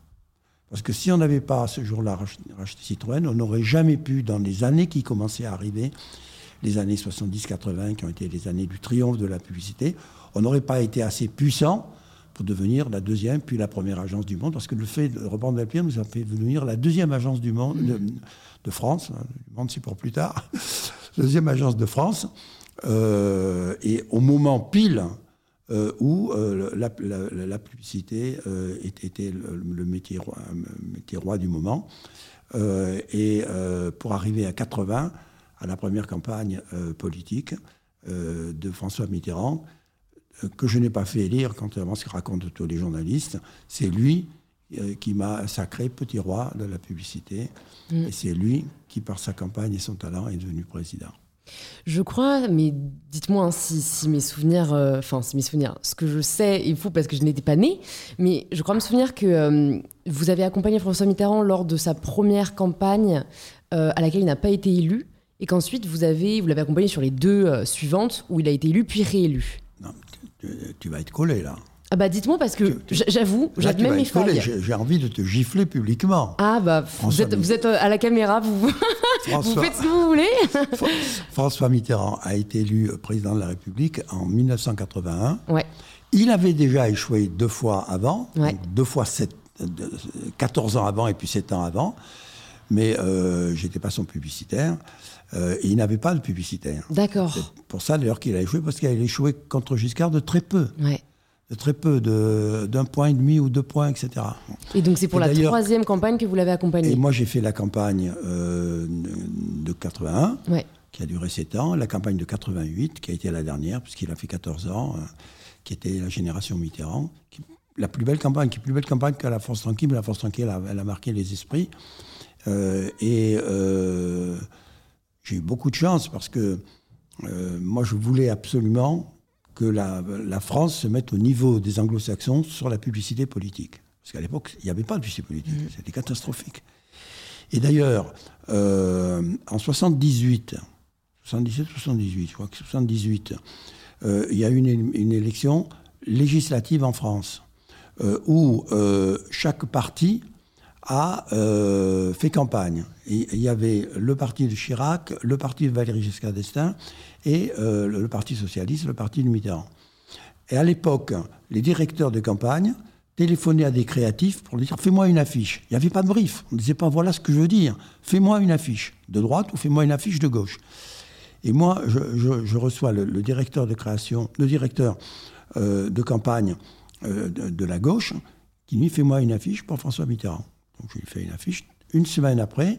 Parce que si on n'avait pas ce jour-là racheté Citroën, on n'aurait jamais pu, dans les années qui commençaient à arriver, les années 70-80, qui ont été les années du triomphe de la publicité, on n'aurait pas été assez puissant pour devenir la deuxième, puis la première agence du monde, parce que le fait de reprendre Delpire nous a fait devenir la deuxième agence du monde, de, France, hein, le monde c'est pour plus tard, deuxième agence de France, euh, et au moment pile euh, où euh, la, publicité était, le, métier, roi, du moment, et pour arriver à 80, à la première campagne politique de François Mitterrand, que je n'ai pas fait élire, contrairement à ce que racontent tous les journalistes. C'est lui euh, qui m'a sacré petit roi de la publicité. Mm. Et c'est lui qui, par sa campagne et son talent, est devenu président. Je crois, mais dites-moi hein, si, mes souvenirs, euh, enfin si mes souvenirs, ce que je sais est fou parce que je n'étais pas née, mais je crois me souvenir que euh, vous avez accompagné François Mitterrand lors de sa première campagne euh, à laquelle il n'a pas été élu, et qu'ensuite vous avez, vous l'avez accompagné sur les deux suivantes où il a été élu puis réélu. Tu vas être collé là. Ah bah dites-moi parce que j'avoue, j'ai même mes failles. J'ai envie de te gifler publiquement. Ah bah vous êtes, euh, à la caméra, vous, vous faites ce que vous voulez. François Mitterrand a été élu président de la République en 1981. Ouais. Il avait déjà échoué deux fois avant, deux fois 7, 14 ans avant et puis 7 ans avant. Mais euh, j'étais pas son publicitaire. Euh, il n'avait pas de publicitaire. D'accord. C'est pour ça d'ailleurs qu'il a échoué, parce qu'il a échoué contre Giscard de très peu. Ouais très peu, d'un point et demi ou deux points, etc. Et donc c'est pour la troisième campagne que vous l'avez accompagné Et moi j'ai fait la campagne euh, de 81, qui a duré 7 ans, la campagne de 88, qui a été la dernière, puisqu'il a fait 14 ans, euh, qui était la génération Mitterrand. la plus belle campagne, qui est plus belle campagne que la France Tranquille, mais la France Tranquille, elle a, marqué les esprits. Et j'ai eu beaucoup de chance parce que moi je voulais absolument que la, France se mette au niveau des anglo-saxons sur la publicité politique. Parce qu'à l'époque, il n'y avait pas de publicité politique. Mm. C'était catastrophique. Et d'ailleurs, euh, en 78, 77, 78, je crois que 78, euh, il y a eu une, élection législative en France euh, où chaque parti a fait campagne. Il y avait le parti de Chirac, le parti de Valéry Giscard d'Estaing et euh, le, Parti socialiste, le Parti de Mitterrand. Et à l'époque, les directeurs de campagne téléphonaient à des créatifs pour leur dire fais-moi une affiche. Il n'y avait pas de brief. On ne disait pas voilà ce que je veux dire. Fais-moi une affiche de droite ou fais-moi une affiche de gauche. Et moi, je, reçois le, directeur de création, le directeur euh, de campagne euh, de, la gauche, qui lui fait moi une affiche pour François Mitterrand. Donc je lui fais une affiche. Une semaine après,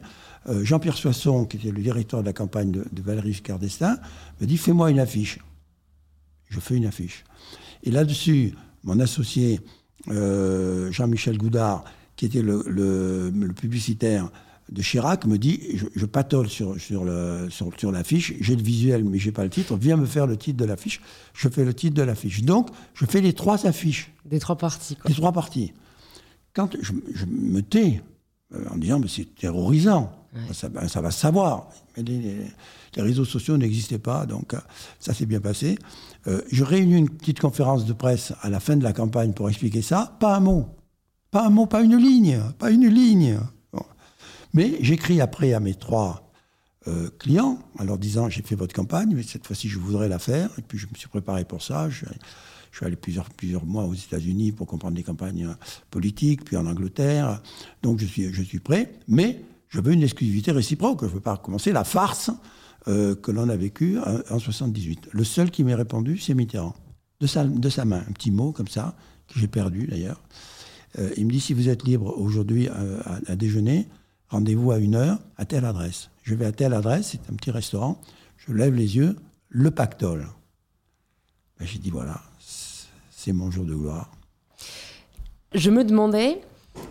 euh, Jean-Pierre Soisson, qui était le directeur de la campagne de, Valéry Giscard d'Estaing, me dit Fais-moi une affiche. Je fais une affiche. Et là-dessus, mon associé euh, Jean-Michel Goudard, qui était le, publicitaire de Chirac, me dit Je, patole sur, sur, sur, l'affiche, j'ai le visuel, mais j'ai pas le titre, viens me faire le titre de l'affiche. Je fais le titre de l'affiche. Donc, je fais les trois affiches. Des trois parties, quoi. Des trois parties. Quand je, je me tais, euh, en disant mais c'est terrorisant. Ça, ben, ça, va se savoir. Mais les, réseaux sociaux n'existaient pas, donc euh, ça s'est bien passé. Euh, je réunis une petite conférence de presse à la fin de la campagne pour expliquer ça. Pas un mot. Pas un mot, pas une ligne. Pas une ligne. Mais j'écris après à mes trois clients en leur disant j'ai fait votre campagne, mais cette fois-ci je voudrais la faire. Et puis je me suis préparé pour ça. Je, je suis allé plusieurs, plusieurs mois aux États-Unis pour comprendre les campagnes politiques, puis en Angleterre. Donc je suis, je suis prêt, mais je veux une exclusivité réciproque. Je ne veux pas recommencer la farce euh, que l'on a vécue en, 78. Le seul qui m'ait répondu, c'est Mitterrand. De sa, main, un petit mot comme ça, que j'ai perdu d'ailleurs. Euh, il me dit si vous êtes libre aujourd'hui euh, à, déjeuner, rendez-vous à une heure à telle adresse. Je vais à telle adresse, c'est un petit restaurant. Je lève les yeux, le pactole. Ben, j'ai dit voilà, c'est mon jour de gloire. Je me demandais,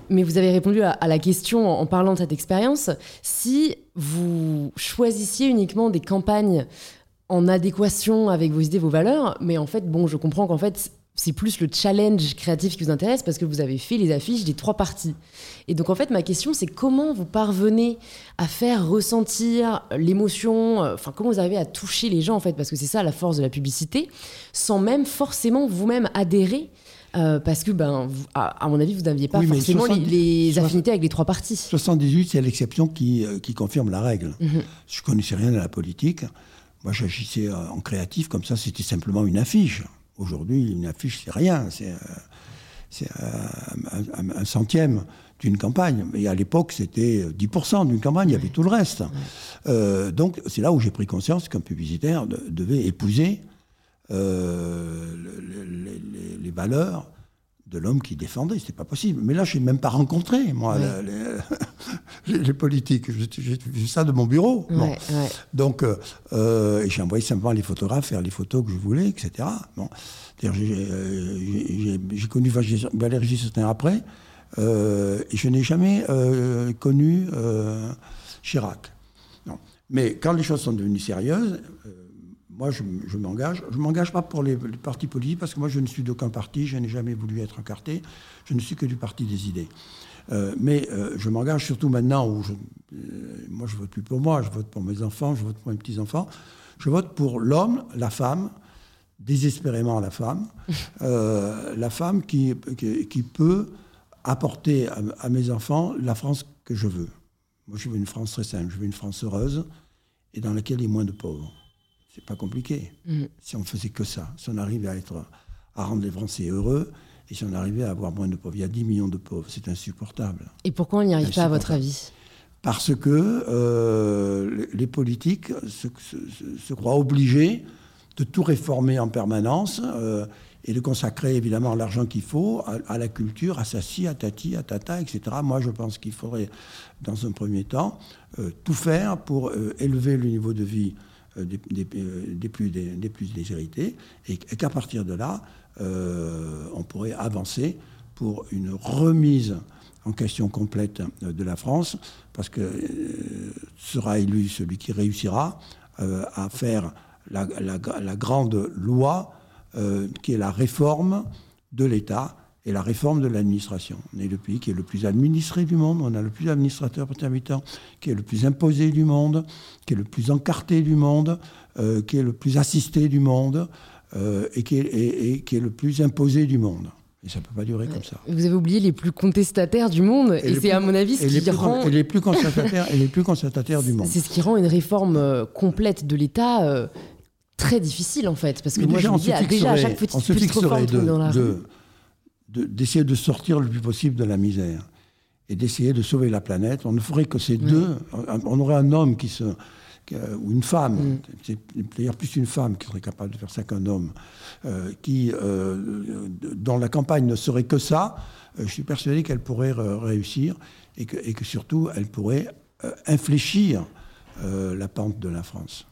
mais vous avez répondu à, la question en, parlant de cette expérience, si vous choisissiez uniquement des campagnes en adéquation avec vos idées, vos valeurs, mais en fait, bon, je comprends qu'en fait, c'est plus le challenge créatif qui vous intéresse parce que vous avez fait les affiches des trois parties. Et donc en fait, ma question, c'est comment vous parvenez à faire ressentir l'émotion, euh, enfin comment vous arrivez à toucher les gens en fait, parce que c'est ça la force de la publicité, sans même forcément vous-même adhérer. Euh, parce que, ben, à, mon avis, vous n'aviez pas forcément les, affinités avec les trois parties. 78, c'est l'exception qui, euh, qui, confirme la règle. Mhm. Je ne connaissais rien à la politique. Moi, j'agissais en créatif, comme ça, c'était simplement une affiche. Aujourd'hui, une affiche, c'est rien. C'est euh, un, centième d'une campagne. Mais à l'époque, c'était 10% d'une campagne, il y avait tout le reste. Euh, donc, c'est là où j'ai pris conscience qu'un publicitaire devait épouser euh, les, valeurs de l'homme qui défendait. C'était pas possible. Mais là, je n'ai même pas rencontré, moi, les, politiques. J'ai vu ça de mon bureau. Donc, euh, euh, j'ai envoyé simplement les photographes faire les photos que je voulais, etc. Bon. J'ai connu Valéry Giscard après, euh, et je n'ai jamais connu Chirac. Non. Mais quand les choses sont devenues sérieuses, moi, je, m'engage. Je ne m'engage pas pour les, partis politiques parce que moi, je ne suis d'aucun parti. Je n'ai jamais voulu être encarté. Je ne suis que du parti des idées. Euh, mais euh, je m'engage surtout maintenant où je, moi, je vote plus pour moi. Je vote pour mes enfants. Je vote pour mes petits-enfants. Je vote pour l'homme, la femme, désespérément la femme, la femme qui, qui, peut apporter à, à mes enfants la France que je veux. Moi, je veux une France très simple. Je veux une France heureuse et dans laquelle il y ait moins de pauvres. C'est pas compliqué. Mm. Si on faisait que ça, si on arrivait à, être, à rendre les Français heureux et si on arrivait à avoir moins de pauvres. Il y a 10 millions de pauvres, c'est insupportable. Et pourquoi on n'y arrive pas, à votre avis? Parce que euh, les politiques se, croient obligés de tout réformer en permanence. Euh, et de consacrer évidemment l'argent qu'il faut à, la culture, à Sassi, à Tati, à Tata, etc. Moi, je pense qu'il faudrait, dans un premier temps, euh, tout faire pour élever le niveau de vie euh, des, plus, des, déshérités, et, qu'à partir de là, on pourrait avancer pour une remise en question complète de la France, parce que sera élu celui qui réussira à faire la, grande loi euh, qui est la réforme de l'État et la réforme de l'administration. On est le pays qui est le plus administré du monde, on a le plus d'administrateurs intermittents, qui est le plus imposé du monde, qui est le plus encarté du monde, euh, qui est le plus assisté du monde euh, et, qui est, qui est, le plus imposé du monde. Et ça ne peut pas durer comme ça. Vous avez oublié les plus contestataires du monde, et, c'est à mon avis ce qui rend... Et les plus contestataires, et les plus contestataires du monde. C'est ce qui rend une réforme complète de l'État très difficile en fait. Parce que moi, je me dis, déjà, à chaque petite, on se fixerait de, d'essayer de, sortir le plus possible de la misère et d'essayer de sauver la planète. On ne ferait que ces deux. On aurait un homme qui se ou une femme, mm. c'est d'ailleurs plus une femme qui serait capable de faire ça qu'un homme, euh, qui, euh, dont la campagne ne serait que ça, euh, je suis persuadé qu'elle pourrait réussir et que, et que, surtout elle pourrait infléchir la pente de la France.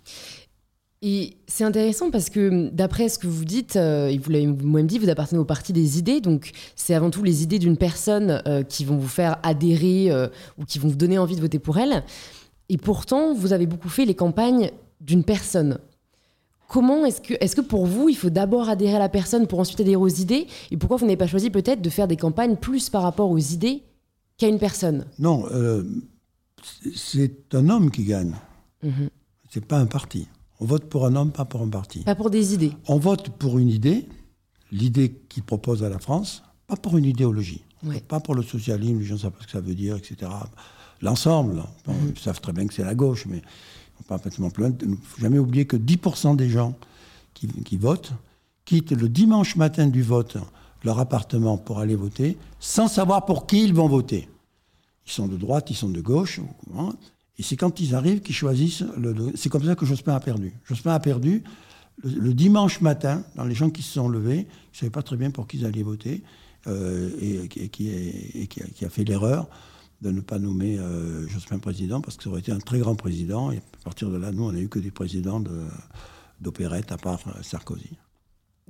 Et c'est intéressant parce que d'après ce que vous dites, euh, et vous l'avez moi-même dit, vous appartenez au parti des idées, donc c'est avant tout les idées d'une personne euh, qui vont vous faire adhérer euh, ou qui vont vous donner envie de voter pour elle. Et pourtant, vous avez beaucoup fait les campagnes d'une personne. Comment est-ce que, est-ce que pour vous, il faut d'abord adhérer à la personne pour ensuite adhérer aux idées? Et pourquoi vous n'avez pas choisi peut-être de faire des campagnes plus par rapport aux idées qu'à une personne? Non, c'est un homme qui gagne. Mm C'est pas un parti. On vote pour un homme, pas pour un parti. Pas pour des idées. On vote pour une idée, l'idée qu'il propose à la France, pas pour une idéologie. Pas pour le socialisme, les gens ne savent pas ce que ça veut dire, etc. L'ensemble, ils savent très bien que c'est la gauche, mais on pas complètement plus Il ne faut jamais oublier que 10% des gens qui, qui, votent quittent le dimanche matin du vote leur appartement pour aller voter, sans savoir pour qui ils vont voter. Ils sont de droite, ils sont de gauche, et c'est quand ils arrivent qu'ils choisissent. Le, c'est comme ça que Jospin a perdu. Jospin a perdu le, dimanche matin, dans les gens qui se sont levés, ils ne savaient pas très bien pour qui ils allaient voter, euh, et, qui, a, fait l'erreur de ne pas nommer euh, Jospin président, parce que ça aurait été un très grand président. Et à partir de là, nous, on n'a eu que des présidents d'opérette, à part Sarkozy.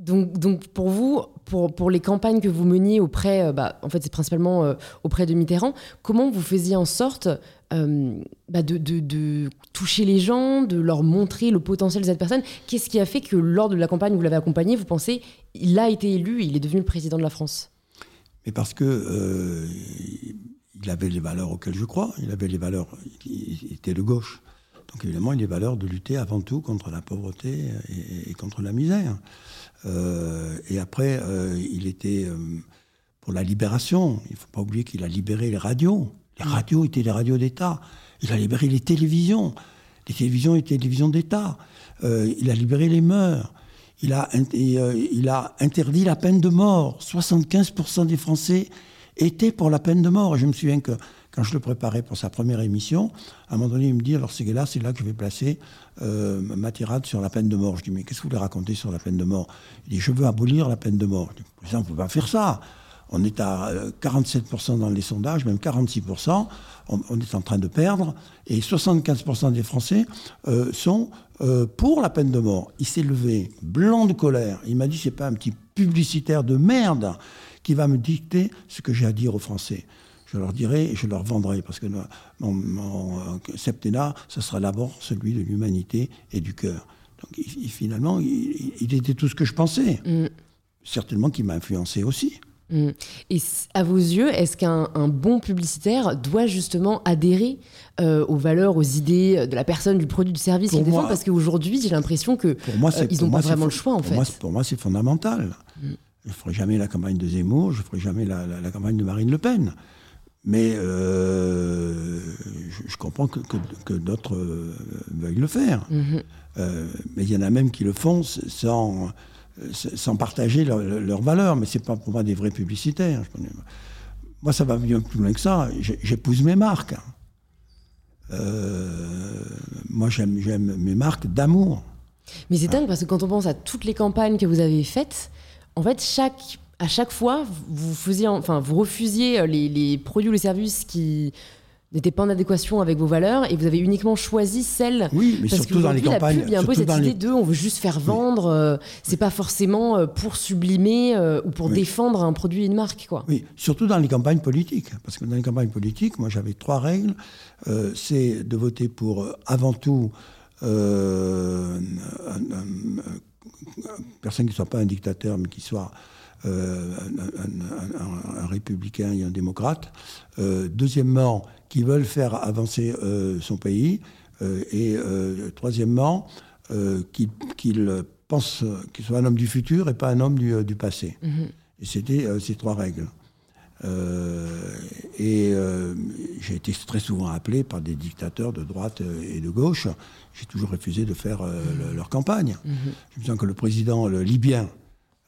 Donc, pour vous, pour, les campagnes que vous meniez auprès, euh, bah, en fait c'est principalement euh, auprès de Mitterrand, comment vous faisiez en sorte euh, bah, de, de, toucher les gens, de leur montrer le potentiel de cette personne? Qu'est-ce qui a fait que lors de la campagne où vous l'avez accompagné, vous pensez, il a été élu, il est devenu le président de la France? Mais parce que il avait les valeurs auxquelles je crois, il avait les valeurs, il, était de gauche. Donc évidemment, il a les valeurs de lutter avant tout contre la pauvreté et contre la misère. Euh, et après, euh, il était euh, pour la libération. Il ne faut pas oublier qu'il a libéré les radios. Les radios étaient des radios d'État. Il a libéré les télévisions. Les télévisions étaient des télévisions d'État. il a libéré les mœurs. Il a, il a interdit la peine de mort. 75% des Français étaient pour la peine de mort. Je me souviens que quand je le préparais pour sa première émission, à un moment donné, il me dit alors c'est là, c'est là que je vais placer euh, ma tirade sur la peine de mort. Je dis mais qu'est-ce que vous voulez raconter sur la peine de mort? Il dit je veux abolir la peine de mort. Je dis, on ne peut pas faire ça. On est à 47% euh, dans les sondages, même 46%. On, est en train de perdre. Et 75% des Français euh, sont pour la peine de mort. Il s'est levé, blanc de colère. Il m'a dit c'est pas un petit publicitaire de merde qui va me dicter ce que j'ai à dire aux Français je leur dirai et je leur vendrai, parce que mon, septennat, ce sera d'abord celui de l'humanité et du cœur. Donc finalement, il, était tout ce que je pensais. Mm. Certainement qu'il m'a influencé aussi. Mm. Et à vos yeux, est-ce qu'un bon publicitaire doit justement adhérer euh, aux valeurs, aux idées de la personne, du produit, du service qu'il défend Parce qu'aujourd'hui, j'ai l'impression que euh, ils n'ont pas vraiment le choix, en fait. pour moi, c'est fondamental. Mm. Je ne ferai jamais la campagne de Zemmour, je ne ferai jamais la, campagne de Marine Le Pen. Mais euh, je, comprends que, d'autres veuillent le faire. Mm-hmm. mais il y en a même qui le font sans sans partager leurs valeurs, mais c'est pas pour moi des vrais publicitaires. Moi, ça va bien plus loin que ça. J'épouse mes marques. Euh, moi, j'aime mes marques d'amour. Mais c'est dingue parce que quand on pense à toutes les campagnes que vous avez faites, en fait, chaque, à chaque fois, vous, faisiez, enfin, vous refusiez les, les produits ou les services qui n'était pas en adéquation avec vos valeurs et vous avez uniquement choisi celle oui mais parce surtout dans les campagnes il y a un peu cette idée de on veut juste faire vendre euh, c'est pas forcément euh, pour sublimer euh, ou pour défendre un produit une marque quoi. Oui surtout dans les campagnes politiques parce que dans les campagnes politiques moi j'avais trois règles. C'est de voter pour avant tout une personne qui soit pas un dictateur mais qui soit un, républicain et un démocrate. deuxièmement, qui veulent faire avancer euh, son pays. Euh, et euh, troisièmement, qu'il pense qu'il soit un homme du futur et pas un homme du, passé. Mhm. Et c'était ces trois règles. et j'ai été très souvent appelé par des dictateurs de droite et de gauche. J'ai toujours refusé de faire mhm. leur campagne. Mhm. Je me sens que le président le libyen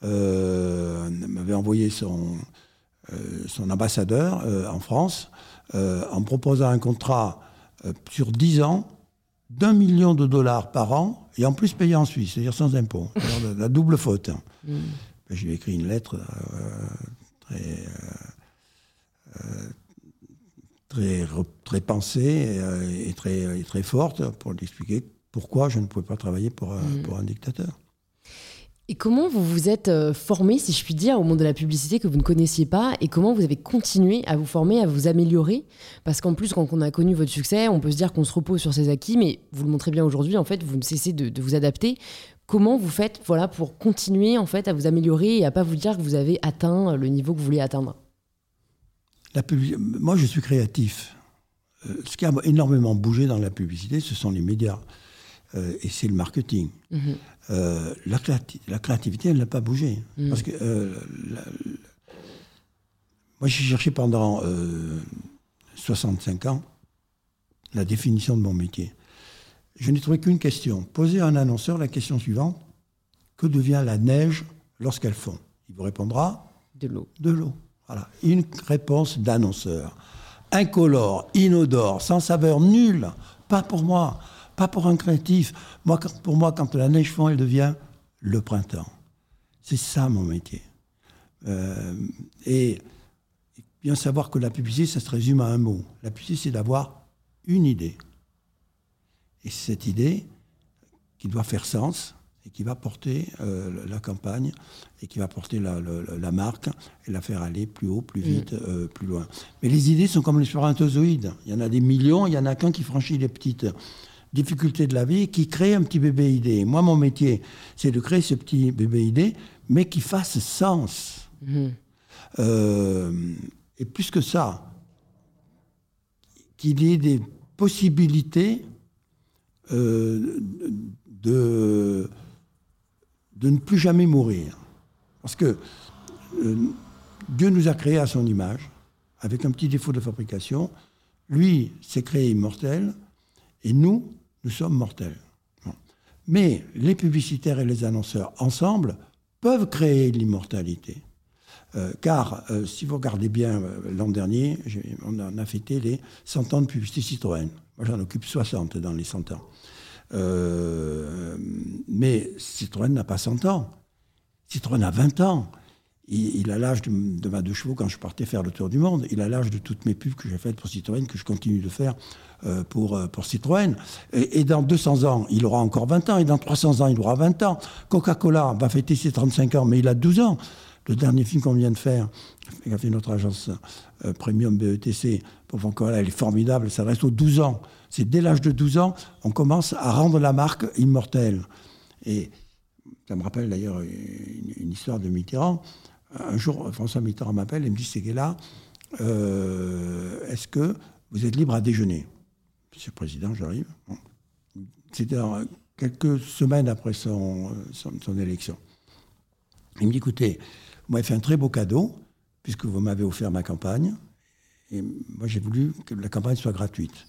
m'avait envoyé son, son ambassadeur en France euh, en proposant un contrat euh, sur 10 ans d'un million de dollars par an et en plus payé en Suisse, c'est-à-dire sans impôt. la, double faute. Mm. Ben, je lui ai écrit une lettre euh, très, très, très pensée et, très, très forte pour lui expliquer pourquoi je ne pouvais pas travailler pour, mm. pour un dictateur. Et comment vous vous êtes euh, formé, si je puis dire, au monde de la publicité que vous ne connaissiez pas Et comment vous avez continué à vous former, à vous améliorer? Parce qu'en plus, quand on a connu votre succès, on peut se dire qu'on se repose sur ses acquis, mais vous le montrez bien aujourd'hui, en fait, vous ne cessez de, vous adapter. Comment vous faites voilà, pour continuer en fait, à vous améliorer et à pas vous dire que vous avez atteint le niveau que vous voulez atteindre? La Moi, je suis créatif. Euh, ce qui a énormément bougé dans la publicité, ce sont les médias. Euh, et c'est le marketing. Mhm. Euh, la, la, créativité, elle n'a pas bougé. Mhm. Parce que euh, moi, j'ai cherché pendant 65 ans la définition de mon métier. Je n'ai trouvé qu'une question. Posez à un annonceur la question suivante que devient la neige lorsqu'elle fond? Il vous répondra de l'eau. De l'eau. Voilà. Une réponse d'annonceur. Incolore, inodore, sans saveur nulle. Pas pour moi. Pas pour un créatif. Moi, pour moi, quand la neige fond, elle devient le printemps. C'est ça mon métier. Euh, et bien savoir que la publicité, ça se résume à un mot. La publicité, c'est d'avoir une idée. Et cette idée qui doit faire sens et qui va porter euh, la campagne et qui va porter la, marque et la faire aller plus haut, plus vite, mm. euh, plus loin. Mais les idées sont comme les spermatozoïdes. Il y en a des millions, il y en a qu'un qui franchit les petites difficultés de la vie qui crée un petit bébé idée. Moi, mon métier, c'est de créer ce petit bébé idée, mais qui fasse sens. Mhm. Euh, et plus que ça, qu'il y ait des possibilités euh, de, de ne plus jamais mourir. Parce que euh, Dieu nous a créés à son image, avec un petit défaut de fabrication. Lui s'est créé immortel, et nous, nous sommes mortels. Mais les publicitaires et les annonceurs ensemble peuvent créer l'immortalité. Euh, car euh, si vous regardez bien, euh, l'an dernier, on a fêté les 100 ans de publicité Citroën. Moi, j'en occupe 60 dans les 100 ans. mais Citroën n'a pas 100 ans. Citroën a 20 ans. Il, a l'âge de, de, ma deux chevaux quand je partais faire le tour du monde. Il a l'âge de toutes mes pubs que j'ai faites pour Citroën, que je continue de faire euh, pour, euh, pour Citroën. Et, dans 200 ans, il aura encore 20 ans. Et dans 300 ans, il aura 20 ans. Coca-Cola va fêter ses 35 ans, mais il a 12 ans. Le dernier film qu'on vient de faire, qu'a fait notre agence euh, Premium BETC pour Vancola, elle est formidable, ça reste aux 12 ans. C'est dès l'âge de 12 ans, on commence à rendre la marque immortelle. Et ça me rappelle d'ailleurs une, histoire de Mitterrand. Un jour, François Mitterrand m'appelle et me dit C'est là, euh, est-ce que vous êtes libre à déjeuner? Monsieur le Président, j'arrive. C'était quelques semaines après son, son, élection. Il me dit écoutez, vous m'avez fait un très beau cadeau, puisque vous m'avez offert ma campagne. Et moi, j'ai voulu que la campagne soit gratuite.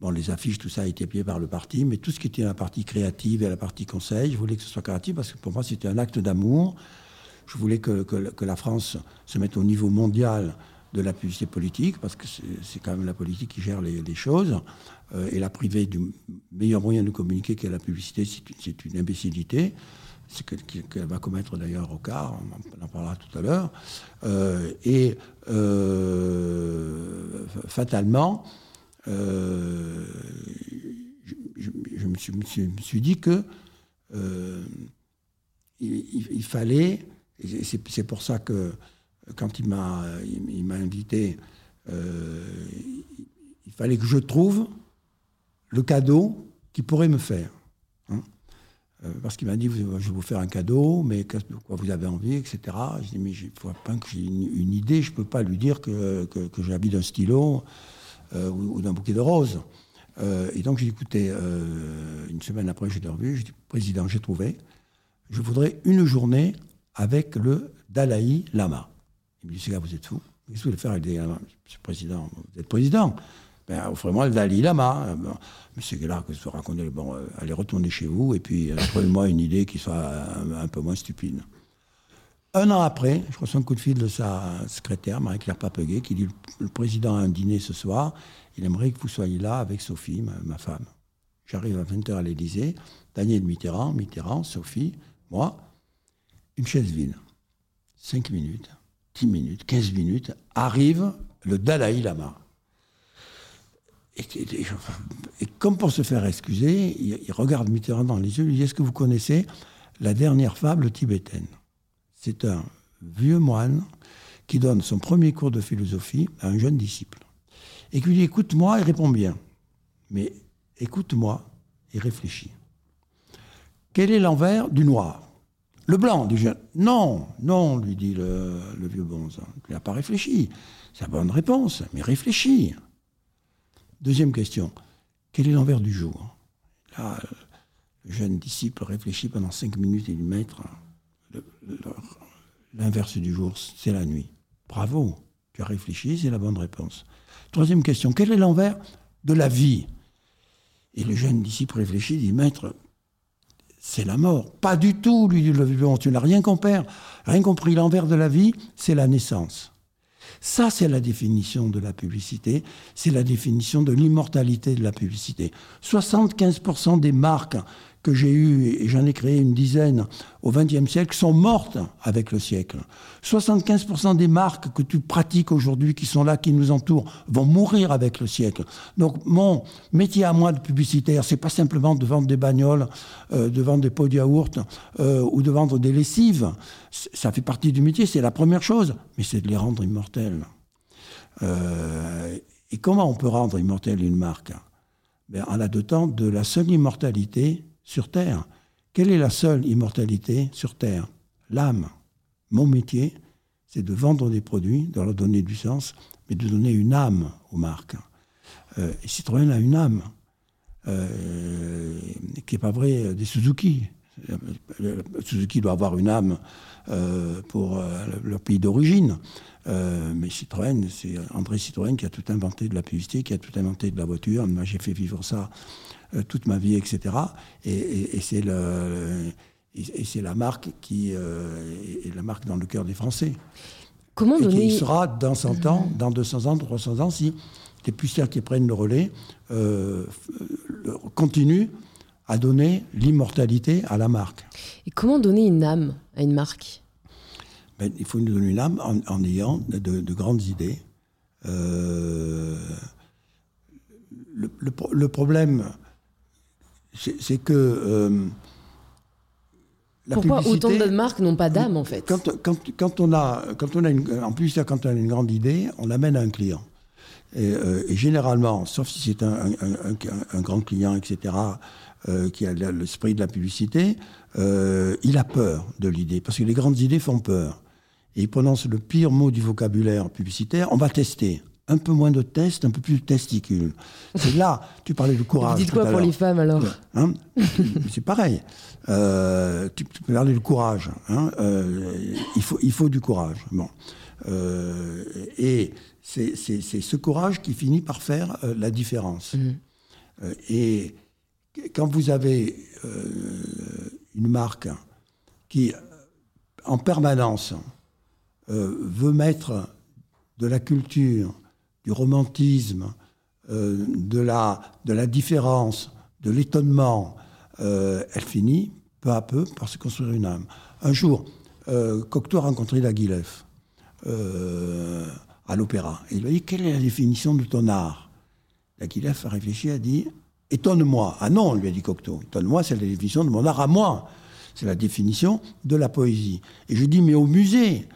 Bon, les affiches, tout ça a été payé par le parti, mais tout ce qui était la partie créative et la partie conseil, je voulais que ce soit gratuit parce que pour moi, c'était un acte d'amour. Je voulais que, la France se mette au niveau mondial de la publicité politique, parce que c'est quand même la politique qui gère les, choses, euh, et la priver du meilleur moyen de communiquer qu'est la publicité, c'est une imbécilité c'est qu'elle va commettre d'ailleurs au quart, on en parlera tout à l'heure. Euh, et euh, fatalement, je, me suis, dit que il, fallait, c'est pour ça que quand il m'a invité, il fallait que je trouve le cadeau qu'il pourrait me faire. Hein. Euh, parce qu'il m'a dit, je vais vous faire un cadeau, mais de quoi vous avez envie, etc. Je dis, mais il faut pas que j'ai une, idée, je ne peux pas lui dire que, que, j'ai envie d'un stylo euh, ou, d'un bouquet de roses. Euh, et donc j'ai dit, écoutez, une semaine après, je l'ai revu, j'ai dit, président, j'ai trouvé, je voudrais une journée avec le Dalai Lama. Il me dit, là, vous êtes fou. Qu'est-ce que vous voulez faire avec Dalai Lama? Monsieur le président, vous êtes président ben, offrez-moi le Dalai Lama. Euh, bon, Monsieur que je raconter, bon, euh, allez retourner chez vous et puis euh, trouvez-moi une idée qui soit un, peu moins stupide. Un an après, je reçois un coup de fil de sa secrétaire, Marie-Claire Papeguet, qui dit Le président a un dîner ce soir, il aimerait que vous soyez là avec Sophie, ma, femme. J'arrive à 20h à l'Élysée, Daniel Mitterrand, Mitterrand, Sophie, moi, une chaise vide. 5 minutes, 10 minutes, 15 minutes, arrive le Dalai Lama. Et, comme pour se faire excuser, il, regarde Mitterrand dans les yeux, il lui dit Est-ce que vous connaissez la dernière fable tibétaine? C'est un vieux moine qui donne son premier cours de philosophie à un jeune disciple. Et qui lui dit Écoute-moi et réponds bien. Mais écoute-moi et réfléchis. Quel est l'envers du noir? Le blanc, du jeune. Non, non, lui dit le, vieux bonze. Il n'a pas réfléchi. C'est la bonne réponse, mais réfléchis. Deuxième question, quel est l'envers du jour? Là, le jeune disciple réfléchit pendant cinq minutes et lui maître, l'inverse du jour, c'est la nuit. Bravo, tu as réfléchi, c'est la bonne réponse. Troisième question, quel est l'envers de la vie? Et le jeune disciple réfléchit, dit, maître, c'est la mort. Pas du tout, lui dit le vivant, tu n'as rien compris. Rien compris, l'envers de la vie, c'est la naissance. Ça, c'est la définition de la publicité, c'est la définition de l'immortalité de la publicité. 75% des marques que j'ai eues, et j'en ai créé une dizaine au XXe siècle, sont mortes avec le siècle. 75% des marques que tu pratiques aujourd'hui, qui sont là, qui nous entourent, vont mourir avec le siècle. Donc mon métier à moi de publicitaire, c'est pas simplement de vendre des bagnoles, euh, de vendre des pots de yaourt euh, ou de vendre des lessives. Ça fait partie du métier, c'est la première chose, mais c'est de les rendre immortelles. Euh, et comment on peut rendre immortelle une marque? Ben, En la dotant de la seule immortalité sur Terre. Quelle est la seule immortalité sur Terre? L'âme. Mon métier, c'est de vendre des produits, de leur donner du sens, mais de donner une âme aux marques. Euh, Citroën a une âme, euh, qui n'est pas vrai des Suzuki. Suzuki doit avoir une âme euh, pour leur pays d'origine. mais Citroën, c'est André Citroën qui a tout inventé de la publicité, qui a tout inventé de la voiture. Moi, j'ai fait vivre ça euh, toute ma vie, etc. Et, c'est le, et c'est la marque qui euh, est la marque dans le cœur des Français. Comment donner... il sera dans 100 ans, dans 200 ans, 300 ans, si les puissants qui prennent le relais euh, continuent à donner l'immortalité à la marque. Et comment donner une âme à une marque? Ben, Il faut lui donner une âme en, ayant de, grandes idées. le, le, problème c'est que euh, Pourquoi autant de marques n'ont pas d'âme en fait quand, quand, quand, on a, quand on a une, En plus, quand on a une grande idée, on l'amène à un client. Et, euh, généralement, sauf si c'est un, un, grand client, etc., euh, qui a l'esprit de la publicité, euh, il a peur de l'idée, parce que les grandes idées font peur. Et il prononce le pire mot du vocabulaire publicitaire, on va tester un peu moins de tests, un peu plus de testicules. C'est là, tu parlais de courage. Vous dites quoi pour les femmes alors hein C'est pareil. Euh, tu, peux parler de courage. Hein euh, il, faut, il faut du courage. Bon. Euh, et c'est ce courage qui finit par faire la différence. Mmh. et quand vous avez une marque qui, en permanence, veut mettre de la culture, du romantisme, euh, de, la, de différence, de l'étonnement, euh, elle finit peu à peu par se construire une âme. Un jour, euh, Cocteau a rencontré à l'opéra. Il lui a dit Quelle est la définition de ton art? Laguilef a réfléchi, a dit Étonne-moi. Ah non, lui a dit Cocteau. Étonne-moi, c'est la définition de mon art à moi. C'est la définition de la poésie. Et je dis Mais au musée,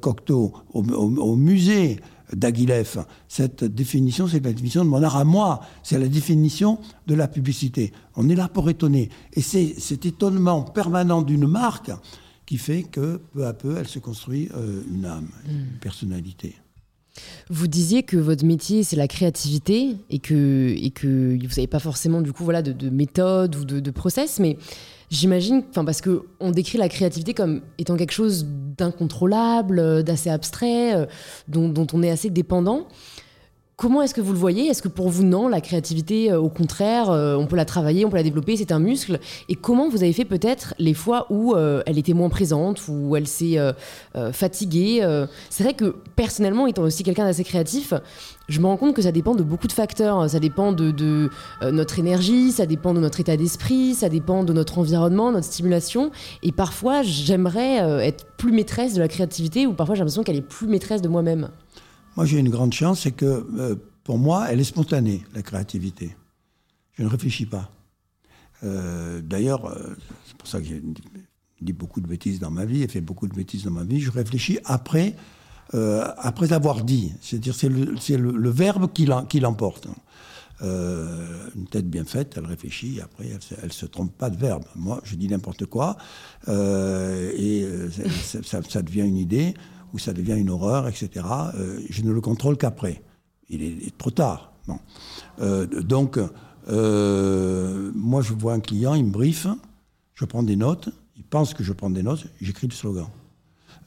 Cocteau, au musée, d'Aguilef. Cette définition, c'est la définition de mon art à moi. C'est la définition de la publicité. On est là pour étonner. Et c'est cet étonnement permanent d'une marque qui fait que peu à peu, elle se construit euh, une âme, une hmm. personnalité. Vous disiez que votre métier, c'est la créativité et que, et que vous n'avez pas forcément du coup voilà, de, méthode ou de, de process, mais J'imagine, enfin parce que on décrit la créativité comme étant quelque chose d'incontrôlable, euh, d'assez abstrait, euh, dont, on est assez dépendant. Comment est-ce que vous le voyez? Est-ce que pour vous, non, la créativité, euh, au contraire, on peut la travailler, on peut la développer, c'est un muscle? Et comment vous avez fait peut-être les fois où elle était moins présente, où elle s'est fatiguée C'est vrai que personnellement, étant aussi quelqu'un d'assez créatif, je me rends compte que ça dépend de beaucoup de facteurs. Ça dépend de, de notre énergie, ça dépend de notre état d'esprit, ça dépend de notre environnement, notre stimulation. Et parfois, j'aimerais être plus maîtresse de la créativité, ou parfois j'ai l'impression qu'elle est plus maîtresse de moi-même. Moi, j'ai une grande chance, c'est que euh, pour moi, elle est spontanée, la créativité. Je ne réfléchis pas. Euh, d'ailleurs, euh, c'est pour ça que j'ai dit beaucoup de bêtises dans ma vie et fait beaucoup de bêtises dans ma vie. Je réfléchis après, après avoir dit. C'est-à-dire, c'est le, verbe qui l'emporte. une tête bien faite, elle réfléchit, après elle ne se trompe pas de verbe. Moi, je dis n'importe quoi, et ça, devient une idée où ça devient une horreur, etc. Euh, je ne le contrôle qu'après. Il est, trop tard. Euh, donc, euh, moi, je vois un client, il me briefe, je prends des notes, il pense que je prends des notes, j'écris le slogan.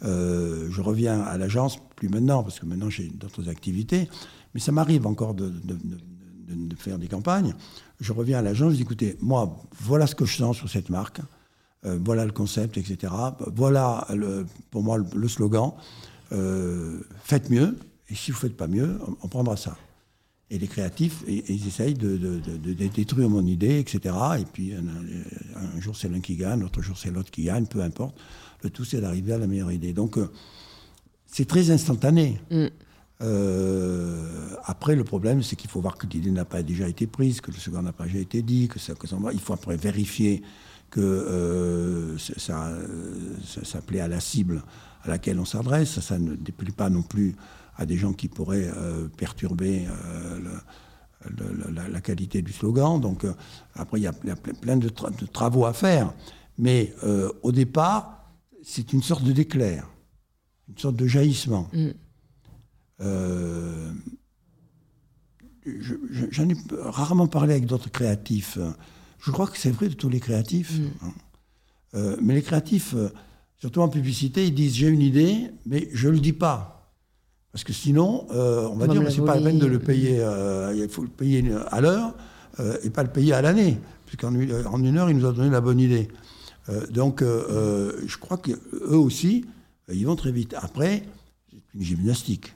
Je reviens à l'agence, plus maintenant, parce que maintenant j'ai d'autres activités, mais ça m'arrive encore de, de, faire des campagnes. Je reviens à l'agence, je dis écoutez, moi, voilà ce que je sens sur cette marque. Euh, voilà le concept, etc. Voilà pour moi le, slogan. Euh, faites mieux, et si vous ne faites pas mieux, on, prendra ça. Et les créatifs, ils essayent de, détruire mon idée, etc. Et puis un, jour c'est l'un qui gagne, l'autre jour c'est l'autre qui gagne, peu importe. Le tout c'est d'arriver à la meilleure idée. Donc euh, c'est très instantané. Mm. après, le problème, c'est qu'il faut voir que l'idée n'a pas déjà été prise, que le second n'a pas déjà été dit, que ça, que ça, il faut après vérifier que euh, ça, ça, plaît à la cible à laquelle on s'adresse, ça ne déplaît pas non plus à des gens qui pourraient euh, perturber euh, la, qualité du slogan. Donc après, il y, a, plein de, travaux à faire. Mais au départ, c'est une sorte de d'éclair, une sorte de jaillissement. Mm. J'en ai rarement parlé avec d'autres créatifs. Je crois que c'est vrai de tous les créatifs. Mm. Hein. Euh, mais les créatifs, euh, surtout en publicité, ils disent j'ai une idée, mais je ne le dis pas. Parce que sinon, euh, on va dire que ce n'est pas la peine de le payer. il faut le payer à l'heure et pas le payer à l'année. Puisqu'en en une heure, il nous a donné la bonne idée. donc, je crois qu'eux aussi, ils vont très vite. Après, c'est une gymnastique.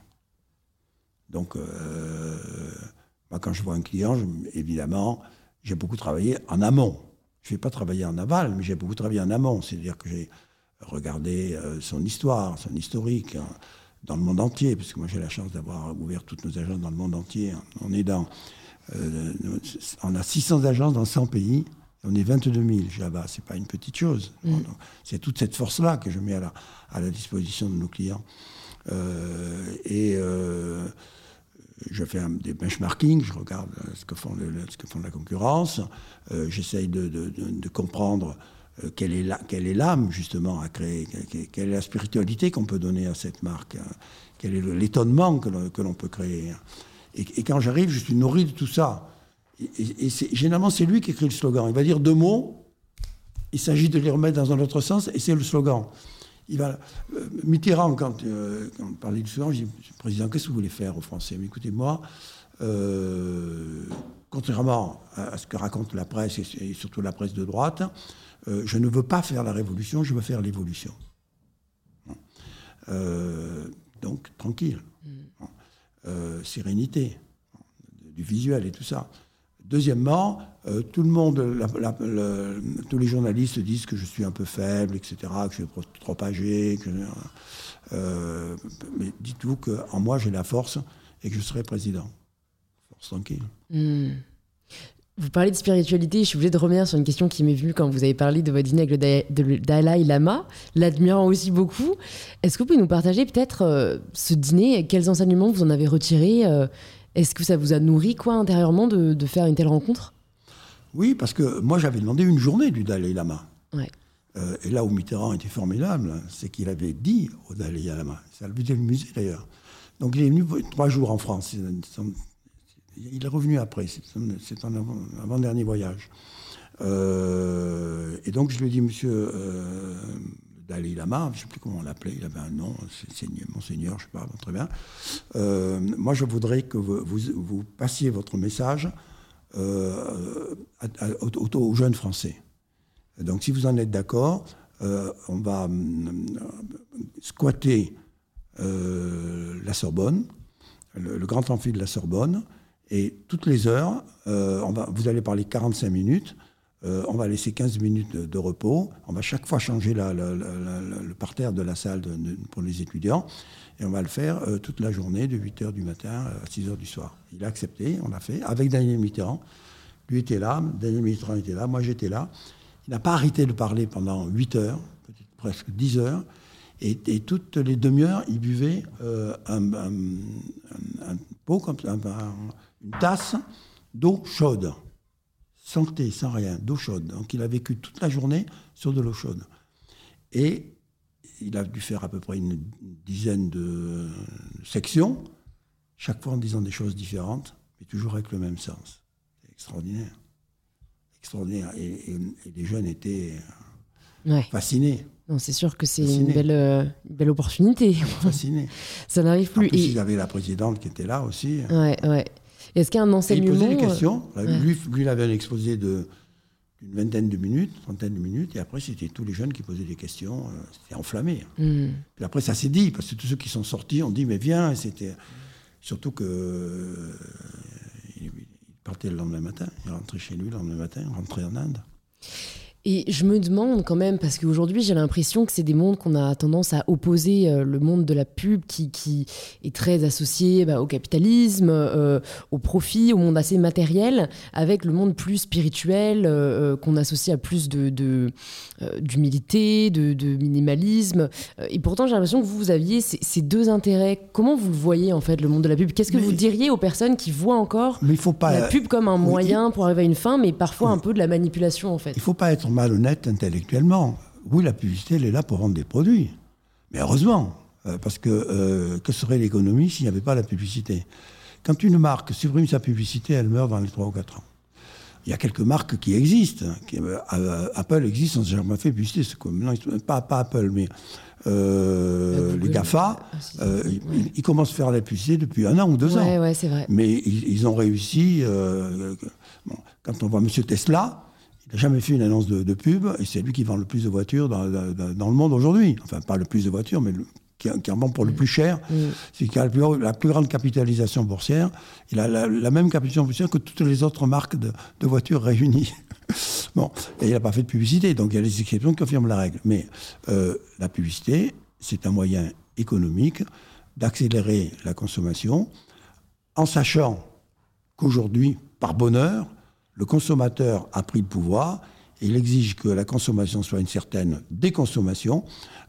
Donc, moi, quand je vois un client, évidemment, j'ai beaucoup travaillé en amont. Je n'ai pas travaillé en aval, mais j'ai beaucoup travaillé en amont. C'est-à-dire que j'ai regardé euh, son histoire, son historique, hein, dans le monde entier, parce que moi j'ai la chance d'avoir ouvert toutes nos agences dans le monde entier. On est dans. Euh, on a 600 agences dans 100 pays On est 22 000 là-bas, c'est pas une petite chose. Mm. C'est toute cette force-là que je mets à la, à la disposition de nos clients. Euh, et euh, je fais un- des benchmarking, je regarde ce que font, le- ce que font la concurrence, j'essaye de, de- de- de comprendre quelle est la- quelle est l'âme justement à créer, quelle, est la spiritualité qu'on peut donner à cette marque, hein, quel est l'étonnement que l'on peut créer. Et, et quand j'arrive, je suis nourri de tout ça. Et, généralement, c'est lui qui écrit le slogan. Il va dire deux mots, il s'agit de les remettre dans un autre sens, et c'est le slogan. Il va, euh, Mitterrand, quand, euh, on parlait du slogan, je dis, Président, qu'est-ce que vous voulez faire aux Français? Mais écoutez, moi, euh, contrairement à, ce que raconte la presse, et surtout la presse de droite, euh, je ne veux pas faire la révolution, je veux faire l'évolution. Euh, donc, tranquille. Euh, sérénité, du visuel et tout ça. Deuxièmement, tout le monde, la- la- le- tous les journalistes disent que je suis un peu faible, etc., que je suis trop, âgé. Que, mais dites-vous qu'en moi, j'ai la force et que je serai président. Force tranquille. Hmm. Vous parlez de spiritualité, je suis obligée de revenir sur une question qui m'est venue quand vous avez parlé de votre dîner avec le, Da- de le Dalai Lama, l'admirant aussi beaucoup. Est-ce que vous pouvez nous partager peut-être euh, ce dîner, quels enseignements vous en avez retirés euh, Est-ce que ça vous a nourri quoi intérieurement de, de faire une telle rencontre? Oui, parce que moi, j'avais demandé une journée du Dalai Lama. Ouais. Euh, et là où Mitterrand était formidable, c'est qu'il avait dit au Dalai Lama, ça le budget du musée d'ailleurs. Donc il est venu trois jours en France. Il est revenu après, c'est avant- avant-dernier voyage. Euh, et donc je lui ai dit, monsieur euh, Dalai Lama, je ne sais plus comment on l'appelait, il avait un nom, c'est Seigneur, Monseigneur, je ne sais pas, très bien. Euh, moi je voudrais que vous, passiez votre message euh, aux, jeunes Français. Donc, si vous en êtes d'accord, on va squatter la Sorbonne, le, le grand amphi de la Sorbonne, et toutes les heures, euh, vous allez parler 45 minutes, euh, on va laisser 15 minutes de, repos, on va chaque fois changer le parterre de la salle pour les étudiants, et on va le faire euh, toute la journée, de 8h du matin à 6h du soir. Il a accepté, on l'a fait, avec Daniel Mitterrand. Lui était là, Daniel Mitterrand était là, moi j'étais là. Il n'a pas arrêté de parler pendant 8 heures, presque 10 heures. Et, toutes les demi-heures, il buvait un, un- pot, comme ça, une tasse d'eau chaude. Sans thé, sans rien, d'eau chaude. Donc il a vécu toute la journée sur de l'eau chaude. Et il a dû faire à peu près une dizaine de sections, chaque fois en disant des choses différentes, mais toujours avec le même sens. C'est extraordinaire. Extraordinaire. Et, et- et les jeunes étaient Ouais. fascinés. Non, c'est sûr que c'est une Fasciné. belle, euh, belle opportunité. fascinés. ça n'arrive En plus. plus, Et- il y avait la présidente qui était là aussi. Ouais, ouais. Est-ce qu'il y a un Et il enseignement posait des euh, questions. ouais. Lui, lui, il avait un exposé d'une vingtaine de minutes, trentaine de minutes, et après, c'était tous les jeunes qui posaient des questions. euh, C'était enflammé. hmm. Puis après, ça s'est dit, parce que tous ceux qui sont sortis ont dit, mais viens, c'était... Surtout que... euh, il partait le lendemain matin, il rentrait chez lui le lendemain matin, il rentrait en Inde. Et je me demande quand même, parce qu'aujourd'hui j'ai l'impression que c'est des mondes qu'on a tendance à opposer, euh, le monde de la pub qui, qui est très associé bah, au capitalisme, euh, au profit, au monde assez matériel, avec le monde plus spirituel euh, qu'on associe à plus de, d'humilité, de, de minimalisme. Et pourtant j'ai l'impression que vous, vous aviez ces, ces deux intérêts. Comment vous le voyez en fait, le monde de la pub? Qu'est-ce que Mais- vous diriez aux personnes qui voient encore Mais il faut pas... la pub comme un moyen pour arriver à une fin, mais parfois Oui. un peu de la manipulation en fait? Il ne faut pas être malhonnête intellectuellement. Oui, la publicité, elle est là pour vendre des produits. Mais heureusement, euh, parce que euh, que serait l'économie s'il n'y avait pas la publicité? Quand une marque supprime sa publicité, elle meurt dans les 3 ou 4 ans. Il y a quelques marques qui existent. qui- euh, Apple existe sans jamais fait publicité. Non, pas, pas Apple, mais euh, les GAFA. Ah, si. euh, ils, ils commencent à faire la publicité depuis un an ou deux ans. Ouais, vrai. Mais ils, ils ont réussi. euh, bon, quand on voit M. Tesla, il n'a jamais fait une annonce de, de pub, et c'est lui qui vend le plus de voitures dans, dans- dans le monde aujourd'hui. Enfin, pas le plus de voitures, mais le- qui, qui en vend pour le plus cher. Mm. C'est qui a la plus, la plus grande capitalisation boursière. Il a la, la même capitalisation boursière que toutes les autres marques de, de voitures réunies. bon, et il n'a pas fait de publicité, donc il y a des exceptions qui confirment la règle. Mais euh, la publicité, c'est un moyen économique d'accélérer la consommation en sachant qu'aujourd'hui, par bonheur, le consommateur a pris le pouvoir et il exige que la consommation soit une certaine déconsommation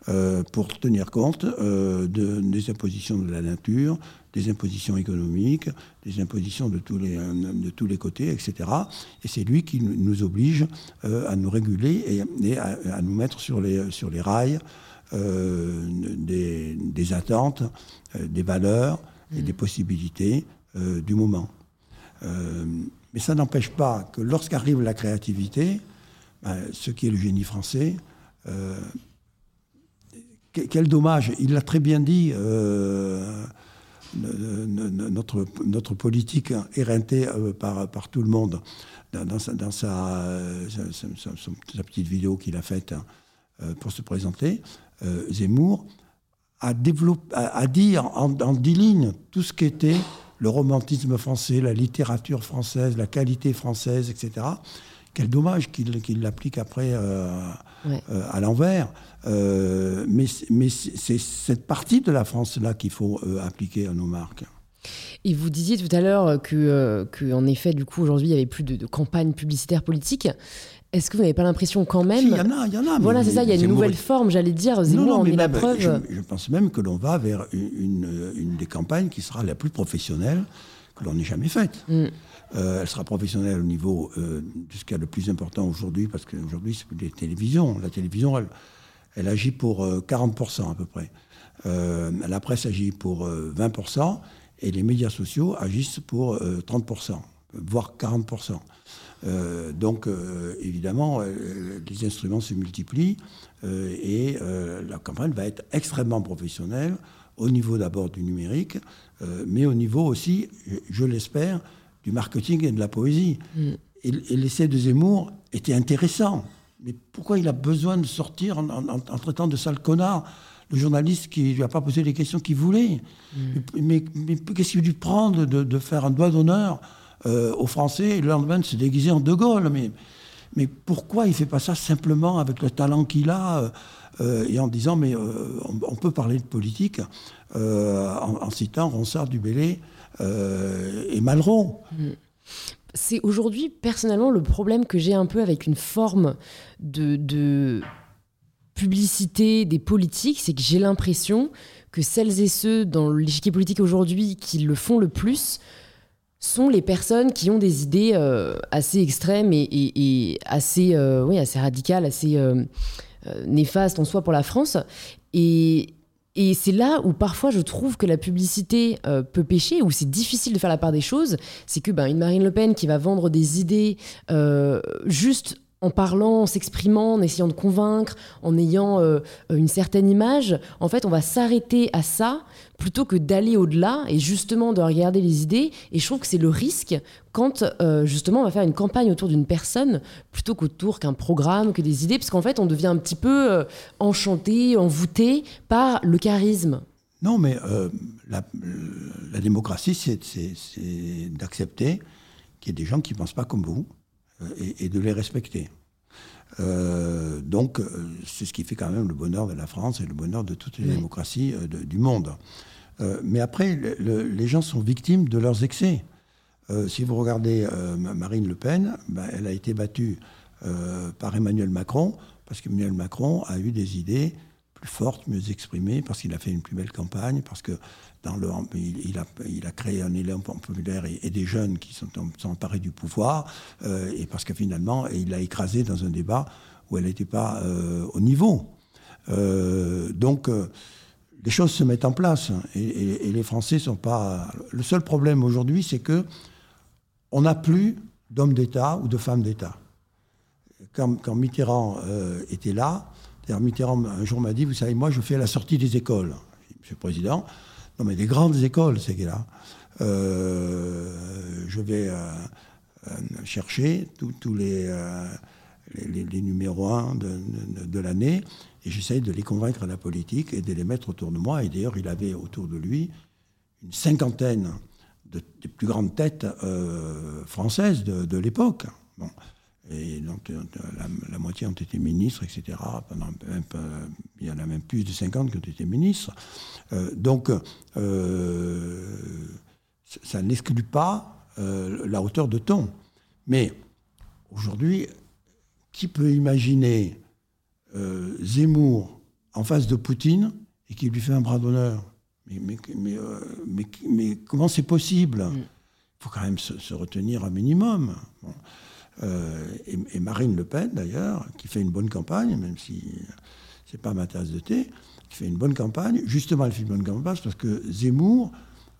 euh, pour tenir compte euh, de, des impositions de la nature, des impositions économiques, des impositions de tous les, de tous les côtés, etc. Et c'est lui qui nous oblige euh, à nous réguler et, à, nous mettre sur les, sur les rails des, des, attentes, des valeurs et mmh. des possibilités du moment. Mais ça n'empêche pas que lorsqu'arrive la créativité, ben, ce qui est le génie français. Euh, quel dommage, il l'a très bien dit, euh, notre, notre politique éreintée euh, par, par tout le monde dans, sa, dans sa, petite vidéo qu'il a faite pour se présenter, Zemmour a, développé, dit en, en dix lignes tout ce qu'était le romantisme français, la littérature française, la qualité française, etc. Quel dommage qu'il l'applique après euh, euh, à l'envers. Euh, mais mais c'est cette partie de la France-là qu'il faut appliquer à nos marques. Et vous disiez tout à l'heure que, que, en effet, du coup, aujourd'hui, il n'y avait plus de, de, campagne publicitaire politique. Est-ce que vous n'avez pas l'impression quand même Il y en a, il y en a. Voilà, c'est ça, il y a une nouvelle forme, j'allais dire. Zemmour en est la preuve. Je, pense même que l'on va vers une, une, des campagnes qui sera la plus professionnelle que l'on ait jamais faite. Mm. Euh, elle sera professionnelle au niveau euh, de ce qui est le plus important aujourd'hui, parce qu'aujourd'hui, c'est les télévisions. La télévision, elle, elle agit pour 40% euh, à peu près. la presse agit pour 20%, et les médias sociaux agissent pour 30%, voire 40%. Donc, évidemment, les instruments se multiplient et la campagne va être extrêmement professionnelle au niveau d'abord du numérique, mais au niveau aussi, je l'espère, du marketing et de la poésie. Mm. Et, l'essai de Zemmour était intéressant. Mais pourquoi il a besoin de sortir en, traitant de sale connard le journaliste qui ne lui a pas posé les questions qu'il voulait? Mm. Mais, qu'est-ce qu'il lui prend de, faire un doigt d'honneur euh, aux Français et le lendemain de se déguiser en De Gaulle mais, pourquoi il ne fait pas ça simplement avec le talent qu'il a euh, euh, et en disant mais on, peut parler de politique en, citant Ronsard du Bellay euh, et Malraux. C'est aujourd'hui, personnellement, le problème que j'ai un peu avec une forme de, publicité des politiques, c'est que j'ai l'impression que celles et ceux dans l'échiquier politique aujourd'hui qui le font le plus sont les personnes qui ont des idées euh, assez extrêmes et, assez, euh, oui, assez radicales, assez néfastes en soi pour la France. Et, et c'est là où parfois je trouve que la publicité euh, peut pêcher, où c'est difficile de faire la part des choses. C'est que ben, une Marine Le Pen qui va vendre des idées euh, juste en parlant, en s'exprimant, en essayant de convaincre, en ayant euh, une certaine image, en fait, on va s'arrêter à ça plutôt que d'aller au-delà et justement de regarder les idées. Et je trouve que c'est le risque quand euh, justement on va faire une campagne autour d'une personne plutôt qu'autour qu'un programme, que des idées, parce qu'en fait, on devient un petit peu euh, enchanté, envoûté par le charisme. Non, mais la, la, démocratie, c'est d'accepter qu'il y ait des gens qui ne pensent pas comme vous et, de les respecter. Euh, donc, euh, c'est ce qui fait quand même le bonheur de la France et le bonheur de toutes les démocraties euh, du monde. mais après, les gens sont victimes de leurs excès. si vous regardez Marine Le Pen, ben, elle a été battue par Emmanuel Macron, parce qu'Emmanuel Macron a eu des idées plus fortes, mieux exprimées, parce qu'il a fait une plus belle campagne, parce que il, a, créé un élan populaire et, des jeunes qui sont, emparés du pouvoir, euh, et parce que finalement, il l'a écrasé dans un débat où elle n'était pas euh, au niveau. Euh, donc, les choses se mettent en place, hein, et, et les Français sont pas. Le seul problème aujourd'hui, c'est que on n'a plus d'hommes d'État ou de femmes d'État. Quand, quand, Mitterrand était là, Mitterrand un jour m'a dit, vous savez, moi je fais la sortie des écoles. Monsieur le Président, non, mais des grandes écoles, ces gars-là. Euh, je vais euh, euh, chercher tous les, numéros 1 de, l'année et j'essaye de les convaincre à la politique et de les mettre autour de moi. Et d'ailleurs, il avait autour de lui une cinquantaine de, des plus grandes têtes françaises de, de l'époque. Bon. Et donc, euh, la, moitié ont été ministres, etc. Pendant il y en a même plus de 50 qui ont été ministres. Euh, donc, euh, ça n'exclut pas la hauteur de ton. Mais Aujourd'hui, qui peut imaginer Zemmour en face de Poutine et qui lui fait un bras d'honneur? Mais, mais, mais, mais, mais, comment c'est possible? Il faut quand même se, se retenir un minimum. Bon. Euh, et, Marine Le Pen, d'ailleurs, qui fait une bonne campagne, même si c'est pas ma tasse de thé, qui fait une bonne campagne. Justement, elle fait une bonne campagne parce que Zemmour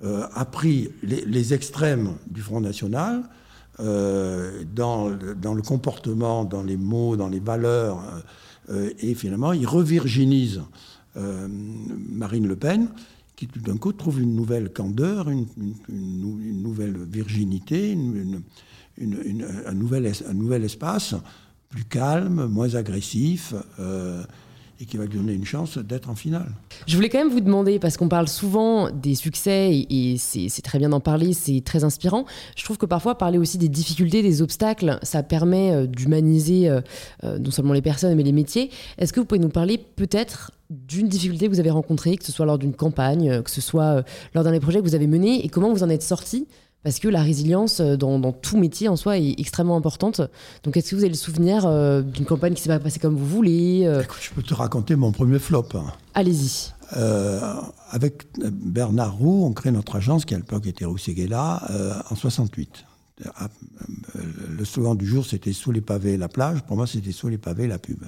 euh, a pris les, extrêmes du Front National euh, dans, le comportement, dans les mots, dans les valeurs, euh, et finalement, il revirginise euh, Marine Le Pen, qui tout d'un coup trouve une nouvelle candeur, une nouvelle virginité, une, un, nouvel, un nouvel espace plus calme, moins agressif. Euh, et qui va lui donner une chance d'être en finale. Je voulais quand même vous demander, parce qu'on parle souvent des succès, et, c'est très bien d'en parler, c'est très inspirant, je trouve que parfois parler aussi des difficultés, des obstacles, ça permet euh, d'humaniser euh, non seulement les personnes, mais les métiers. Est-ce que vous pouvez nous parler peut-être d'une difficulté que vous avez rencontrée, que ce soit lors d'une campagne, que ce soit lors d'un des projets que vous avez menés, et comment vous en êtes sorti parce que la résilience euh, dans, dans, tout métier en soi est extrêmement importante. Donc, est-ce que vous avez le souvenir euh, d'une campagne qui s'est pas passée comme vous voulez euh... Écoute, Je peux te raconter mon premier flop. Allez-y. Euh, avec Bernard Roux, on crée notre agence qui à l'époque était Roux Seguela en 68. Le slogan du jour, c'était sous les pavés la plage. Pour moi, c'était sous les pavés la pub.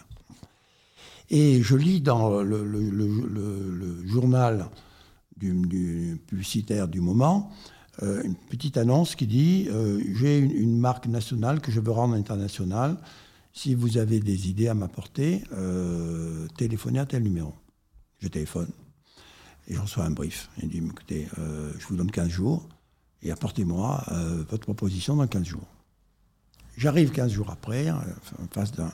Et je lis dans le, le, le, le journal du, du, publicitaire du moment euh, une petite annonce qui dit euh, J'ai une, marque nationale que je veux rendre internationale. Si vous avez des idées à m'apporter, euh, téléphonez à tel numéro. Je téléphone et je reçois un brief. Il dit Écoutez, je vous donne 15 jours et apportez-moi votre proposition dans 15 jours. J'arrive 15 jours après, en face d'un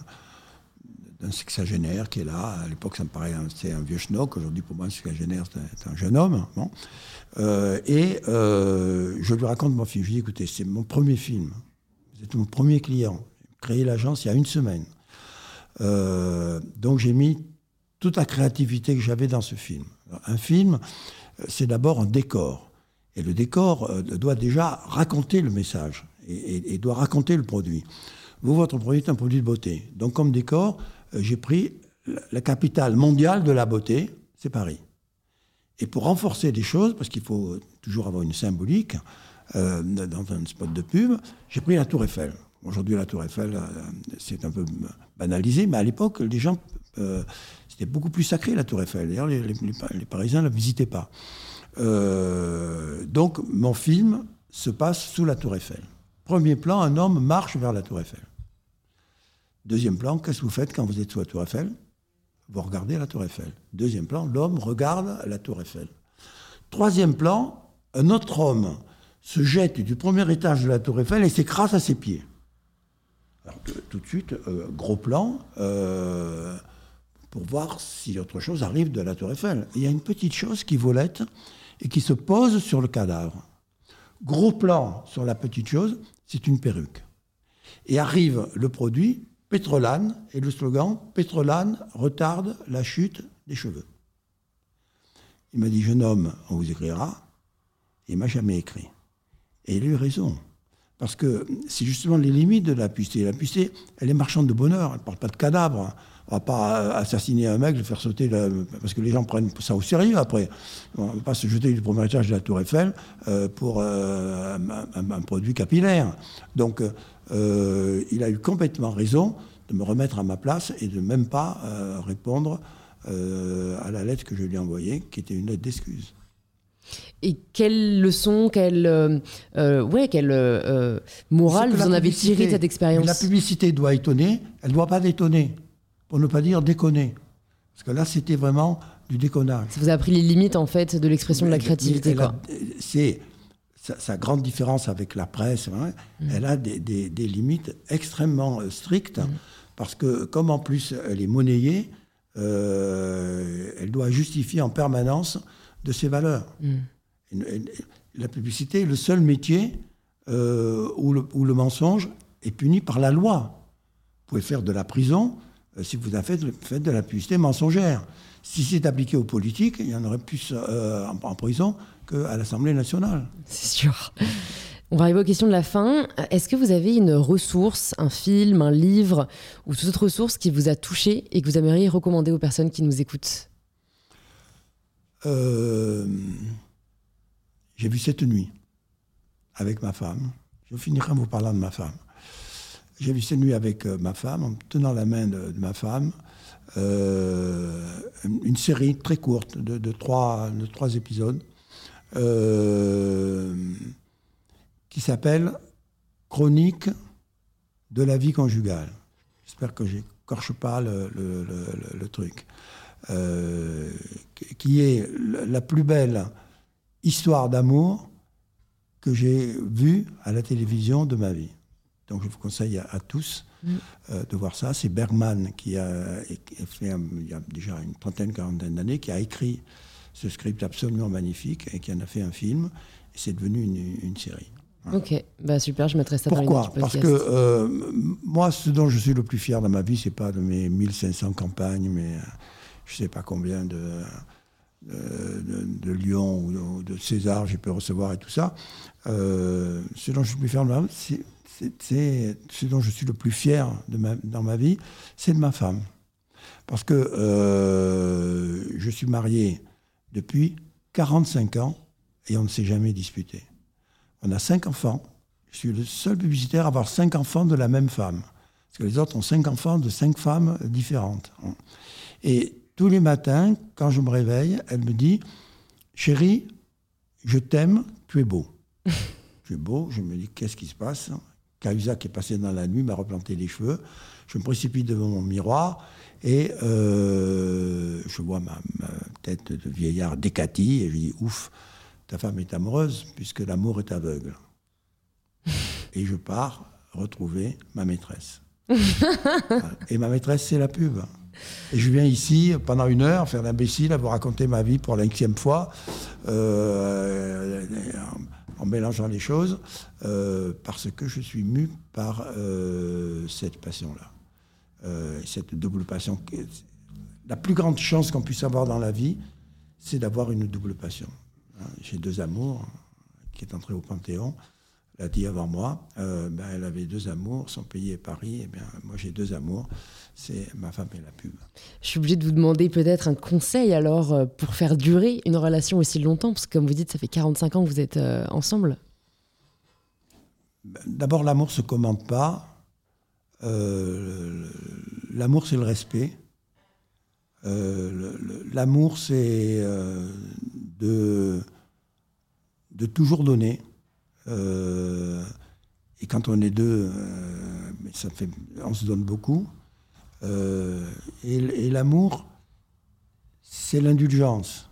d'un sexagénaire qui est là. À l'époque, ça me paraît un vieux schnock. Aujourd'hui, pour moi, un sexagénaire, c'est un, un, jeune homme. Euh, et euh, je lui raconte mon film. Je lui dis, écoutez, c'est mon premier film. Vous êtes mon premier client. J'ai créé l'agence il y a une semaine. Euh, donc j'ai mis toute la créativité que j'avais dans ce film. Un film, c'est d'abord un décor. Et le décor doit déjà raconter le message et, et, doit raconter le produit. Vous, votre produit est un produit de beauté. Donc comme décor, j'ai pris la capitale mondiale de la beauté, c'est Paris. Et pour renforcer des choses, parce qu'il faut toujours avoir une symbolique euh, dans un spot de pub, j'ai pris la Tour Eiffel. Aujourd'hui, la Tour Eiffel, euh, c'est un peu banalisé, mais à l'époque, les gens, euh, c'était beaucoup plus sacré la Tour Eiffel. D'ailleurs, les, les, les, Parisiens ne la visitaient pas. Euh, donc, mon film se passe sous la Tour Eiffel. Premier plan, un homme marche vers la Tour Eiffel. Deuxième plan, qu'est-ce que vous faites quand vous êtes sous la Tour Eiffel? Vous regardez la tour Eiffel. Deuxième plan, l'homme regarde la tour Eiffel. Troisième plan, un autre homme se jette du premier étage de la tour Eiffel et s'écrase à ses pieds. Alors tout de suite, euh, gros plan, euh, pour voir si autre chose arrive de la tour Eiffel. Il y a une petite chose qui volette et qui se pose sur le cadavre. Gros plan sur la petite chose, c'est une perruque. Et arrive le produit, Pétrolane, et le slogan Pétrolane retarde la chute des cheveux. Il m'a dit Jeune homme, on vous écrira. Il m'a jamais écrit. Et il a eu raison. Parce que c'est justement les limites de la puceté. La puceté, elle est marchande de bonheur, elle ne parle pas de cadavre. On va pas assassiner un mec, le faire sauter, le... parce que les gens prennent ça au sérieux après. On ne va pas se jeter du premier étage de la Tour Eiffel euh, pour euh, un, un, produit capillaire. Donc, euh, il a eu complètement raison de me remettre à ma place et de même pas euh, répondre euh, à la lettre que je lui ai envoyée, qui était une lettre d'excuse. Et quelle leçon, quelle, ouais, quelle morale vous en avez tiré de cette expérience La publicité doit étonner, elle ne doit pas détonner, pour ne pas dire déconner. Parce que là, c'était vraiment du déconnage. Ça vous a appris les limites, en fait, de l'expression de la créativité. C'est sa, sa, grande différence avec la presse. Hein, mmh. Elle a des, des, des, limites extrêmement strictes. Mmh. Parce que comme en plus elle est monnayée, euh, elle doit justifier en permanence de ses valeurs. Mm. La publicité est le seul métier euh, où, le, où, le, mensonge est puni par la loi. Vous pouvez faire de la prison euh, si vous faites, faites de la publicité mensongère. Si c'est appliqué aux politiques, il y en aurait plus euh, en, en, prison qu'à l'Assemblée nationale. C'est sûr. On va arriver aux questions de la fin. Est-ce que vous avez une ressource, un film, un livre ou toute autre ressource qui vous a touché et que vous aimeriez recommander aux personnes qui nous écoutent? Euh, J'ai vu cette nuit avec ma femme. Je finirai en vous parlant de ma femme. J'ai vu cette nuit avec euh, ma femme, en tenant la main de, ma femme, euh, une série très courte de, trois, de trois, épisodes qui s'appelle Chronique de la vie conjugale. J'espère que je n'écorche pas le, truc. Euh, qui est la plus belle histoire d'amour que j'ai vue à la télévision de ma vie. Donc je vous conseille à, tous mm. euh, de voir ça. C'est Bergman qui a, fait, il y a déjà une trentaine, quarantaine d'années, qui a écrit ce script absolument magnifique et qui en a fait un film. Et c'est devenu une série. Ok, bah super, je mettrai ça Pourquoi dans les Parce que euh, moi, ce dont je suis le plus fier dans ma vie, c'est pas de mes 1500 campagnes, mais euh, je sais pas combien de, de, Lyon ou de, César j'ai pu recevoir et tout ça. Euh, ce dont je suis le plus fier dans ma vie, c'est ce dont je suis le plus fier de ma, dans ma vie, c'est de ma femme. Parce que je suis marié depuis 45 ans et on ne s'est jamais disputé. On a cinq enfants. Je suis le seul publicitaire à avoir cinq enfants de la même femme. Parce que les autres ont cinq enfants de cinq femmes différentes. Et tous les matins, quand je me réveille, elle me dit Chérie, je t'aime, tu es beau. tu es beau. Je me dis Qu'est-ce qui se passe? Cahuzac est passé dans la nuit m'a replanté les cheveux. Je me précipite devant mon miroir et euh, je vois ma, ma, tête de vieillard décatie et je dis Ouf, ta femme est amoureuse puisque l'amour est aveugle. Et je pars retrouver ma maîtresse. Et ma maîtresse, c'est la pub. Et je viens ici pendant une heure faire l'imbécile, à vous raconter ma vie pour la fois, euh, en, mélangeant les choses, euh, parce que je suis mu par cette passion-là. Cette double passion. La plus grande chance qu'on puisse avoir dans la vie, c'est d'avoir une double passion. Hein, j'ai deux amours, qui est entrée au Panthéon, l'a dit avant moi. Euh, ben, elle avait deux amours, son pays est Paris. Et bien, moi, j'ai deux amours, c'est ma femme et la pub. Je suis obligée de vous demander peut-être un conseil alors euh, pour faire durer une relation aussi longtemps, parce que comme vous dites, ça fait 45 ans que vous êtes euh, ensemble. Ben, d'abord, l'amour ne se commande pas. L'amour, c'est le respect. l'amour, c'est de, de toujours donner. Euh, et quand on est deux, euh, ça fait, on se donne beaucoup. Euh, et, l'amour, c'est l'indulgence.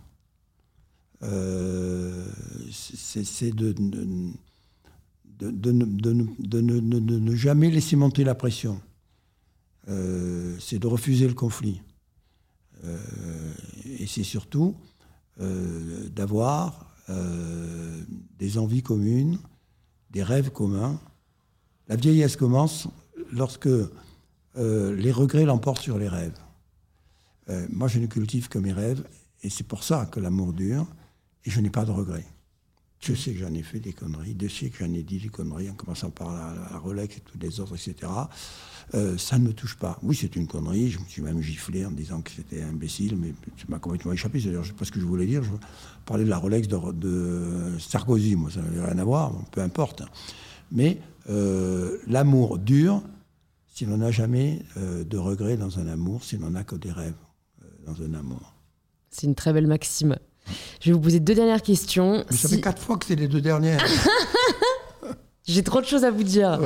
c'est de, de, ne jamais laisser monter la pression. c'est de refuser le conflit. et c'est surtout euh, d'avoir euh, des envies communes, des rêves communs. La vieillesse commence lorsque euh, les regrets l'emportent sur les rêves. moi, je ne cultive que mes rêves, et c'est pour ça que l'amour dure, et je n'ai pas de regrets. Je sais que j'en ai fait des conneries, je sais que j'en ai dit des conneries, en commençant par la, Rolex et toutes les autres, etc. Euh, ça ne me touche pas. Oui, c'est une connerie, je me suis même giflé en disant que c'était imbécile, mais ça m'a complètement échappé. C'est-à-dire, je sais pas ce que je voulais dire. Je parlais de la Rolex de, Sarkozy, moi, ça n'avait rien à voir, peu importe. Mais euh, l'amour dure si l'on n'a jamais euh, de regrets dans un amour, si l'on n'a que des rêves dans un amour. C'est une très belle maxime. Je vais vous poser deux dernières questions. ça fait quatre fois que c'est les deux dernières. J'ai trop de choses à vous dire.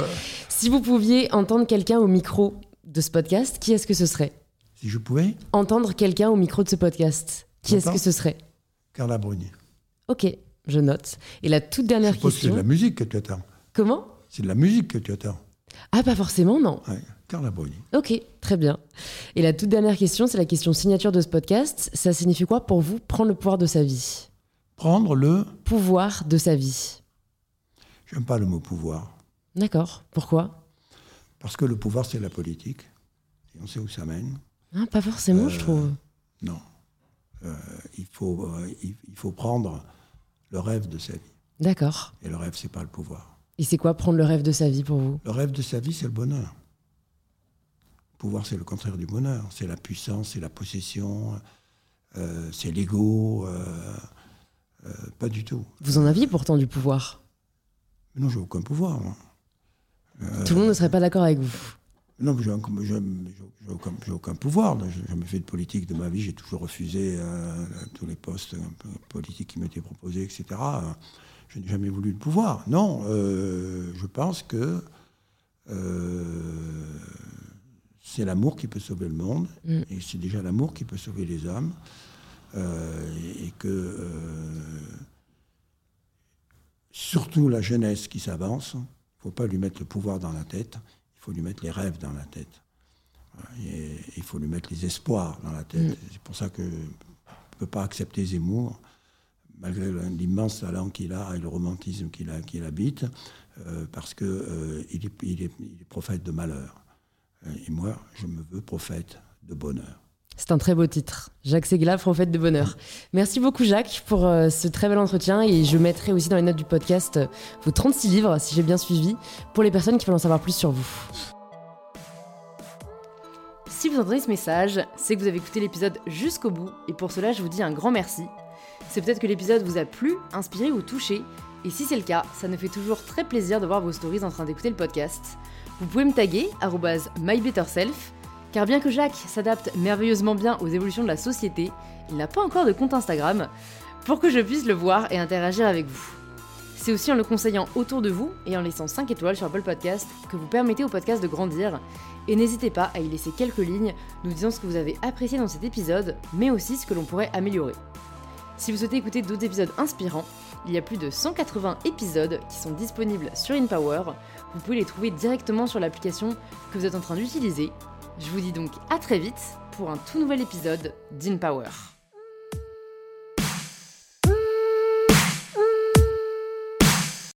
Si vous pouviez entendre quelqu'un au micro de ce podcast, qui est-ce que ce serait? Si je pouvais? Entendre quelqu'un au micro de ce podcast, qui est-ce que ce serait? Carla Bruni. Ok, je note. Et la toute dernière question. C'est de la musique que tu attends. Comment? C'est de la musique que tu attends. Ah, pas forcément, non. Ok, très bien. Et la toute dernière question, c'est la question signature de ce podcast. Ça signifie quoi pour vous prendre le pouvoir de sa vie? Prendre le pouvoir de sa vie. J'aime pas le mot pouvoir. D'accord. Pourquoi? Parce que le pouvoir, c'est la politique. Et on sait où ça mène. Ah, pas forcément, je euh, trouve. Non. Euh, il, faut, euh, il, faut prendre le rêve de sa vie. D'accord. Et le rêve, c'est pas le pouvoir. Et c'est quoi prendre le rêve de sa vie pour vous? Le rêve de sa vie, c'est le bonheur. Le pouvoir, c'est le contraire du bonheur. C'est la puissance, c'est la possession, euh, c'est l'ego. Euh, euh, pas du tout. Vous en aviez pourtant du pouvoir. Non, j'ai aucun pouvoir. Moi. Tout le monde ne serait pas d'accord avec vous. Non, j'ai aucun, aucun, pouvoir. J'ai jamais fait de politique de ma vie. J'ai toujours refusé tous les postes politiques qui m'étaient proposés, etc. Je n'ai jamais voulu le pouvoir. Non, je pense que c'est l'amour qui peut sauver le monde, mm. et c'est déjà l'amour qui peut sauver les hommes, euh, et, que euh, surtout la jeunesse qui s'avance, il ne faut pas lui mettre le pouvoir dans la tête, il faut lui mettre les rêves dans la tête. Et il faut lui mettre les espoirs dans la tête. Mm. C'est pour ça que je ne peux pas accepter Zemmour, malgré l'immense talent qu'il a et le romantisme qu'il habite, euh, parce qu'il est, il est prophète de malheur. Et moi, je me veux prophète de bonheur. C'est un très beau titre. Jacques Segla, prophète de bonheur. Merci beaucoup Jacques pour euh, ce très bel entretien et je mettrai aussi dans les notes du podcast euh, vos 36 livres, si j'ai bien suivi, pour les personnes qui veulent en savoir plus sur vous. Si vous entendez ce message, c'est que vous avez écouté l'épisode jusqu'au bout et pour cela je vous dis un grand merci. C'est peut-être que l'épisode vous a plu, inspiré ou touché et si c'est le cas, ça nous fait toujours très plaisir de voir vos stories en train d'écouter le podcast. Vous pouvez me taguer, mybetterself, car bien que Jacques s'adapte merveilleusement bien aux évolutions de la société, il n'a pas encore de compte Instagram pour que je puisse le voir et interagir avec vous. C'est aussi en le conseillant autour de vous et en laissant 5 étoiles sur Apple Podcast que vous permettez au podcast de grandir. Et n'hésitez pas à y laisser quelques lignes nous disant ce que vous avez apprécié dans cet épisode, mais aussi ce que l'on pourrait améliorer. Si vous souhaitez écouter d'autres épisodes inspirants, il y a plus de 180 épisodes qui sont disponibles sur InPower. Vous pouvez les trouver directement sur l'application que vous êtes en train d'utiliser. Je vous dis donc à très vite pour un tout nouvel épisode d'InPower.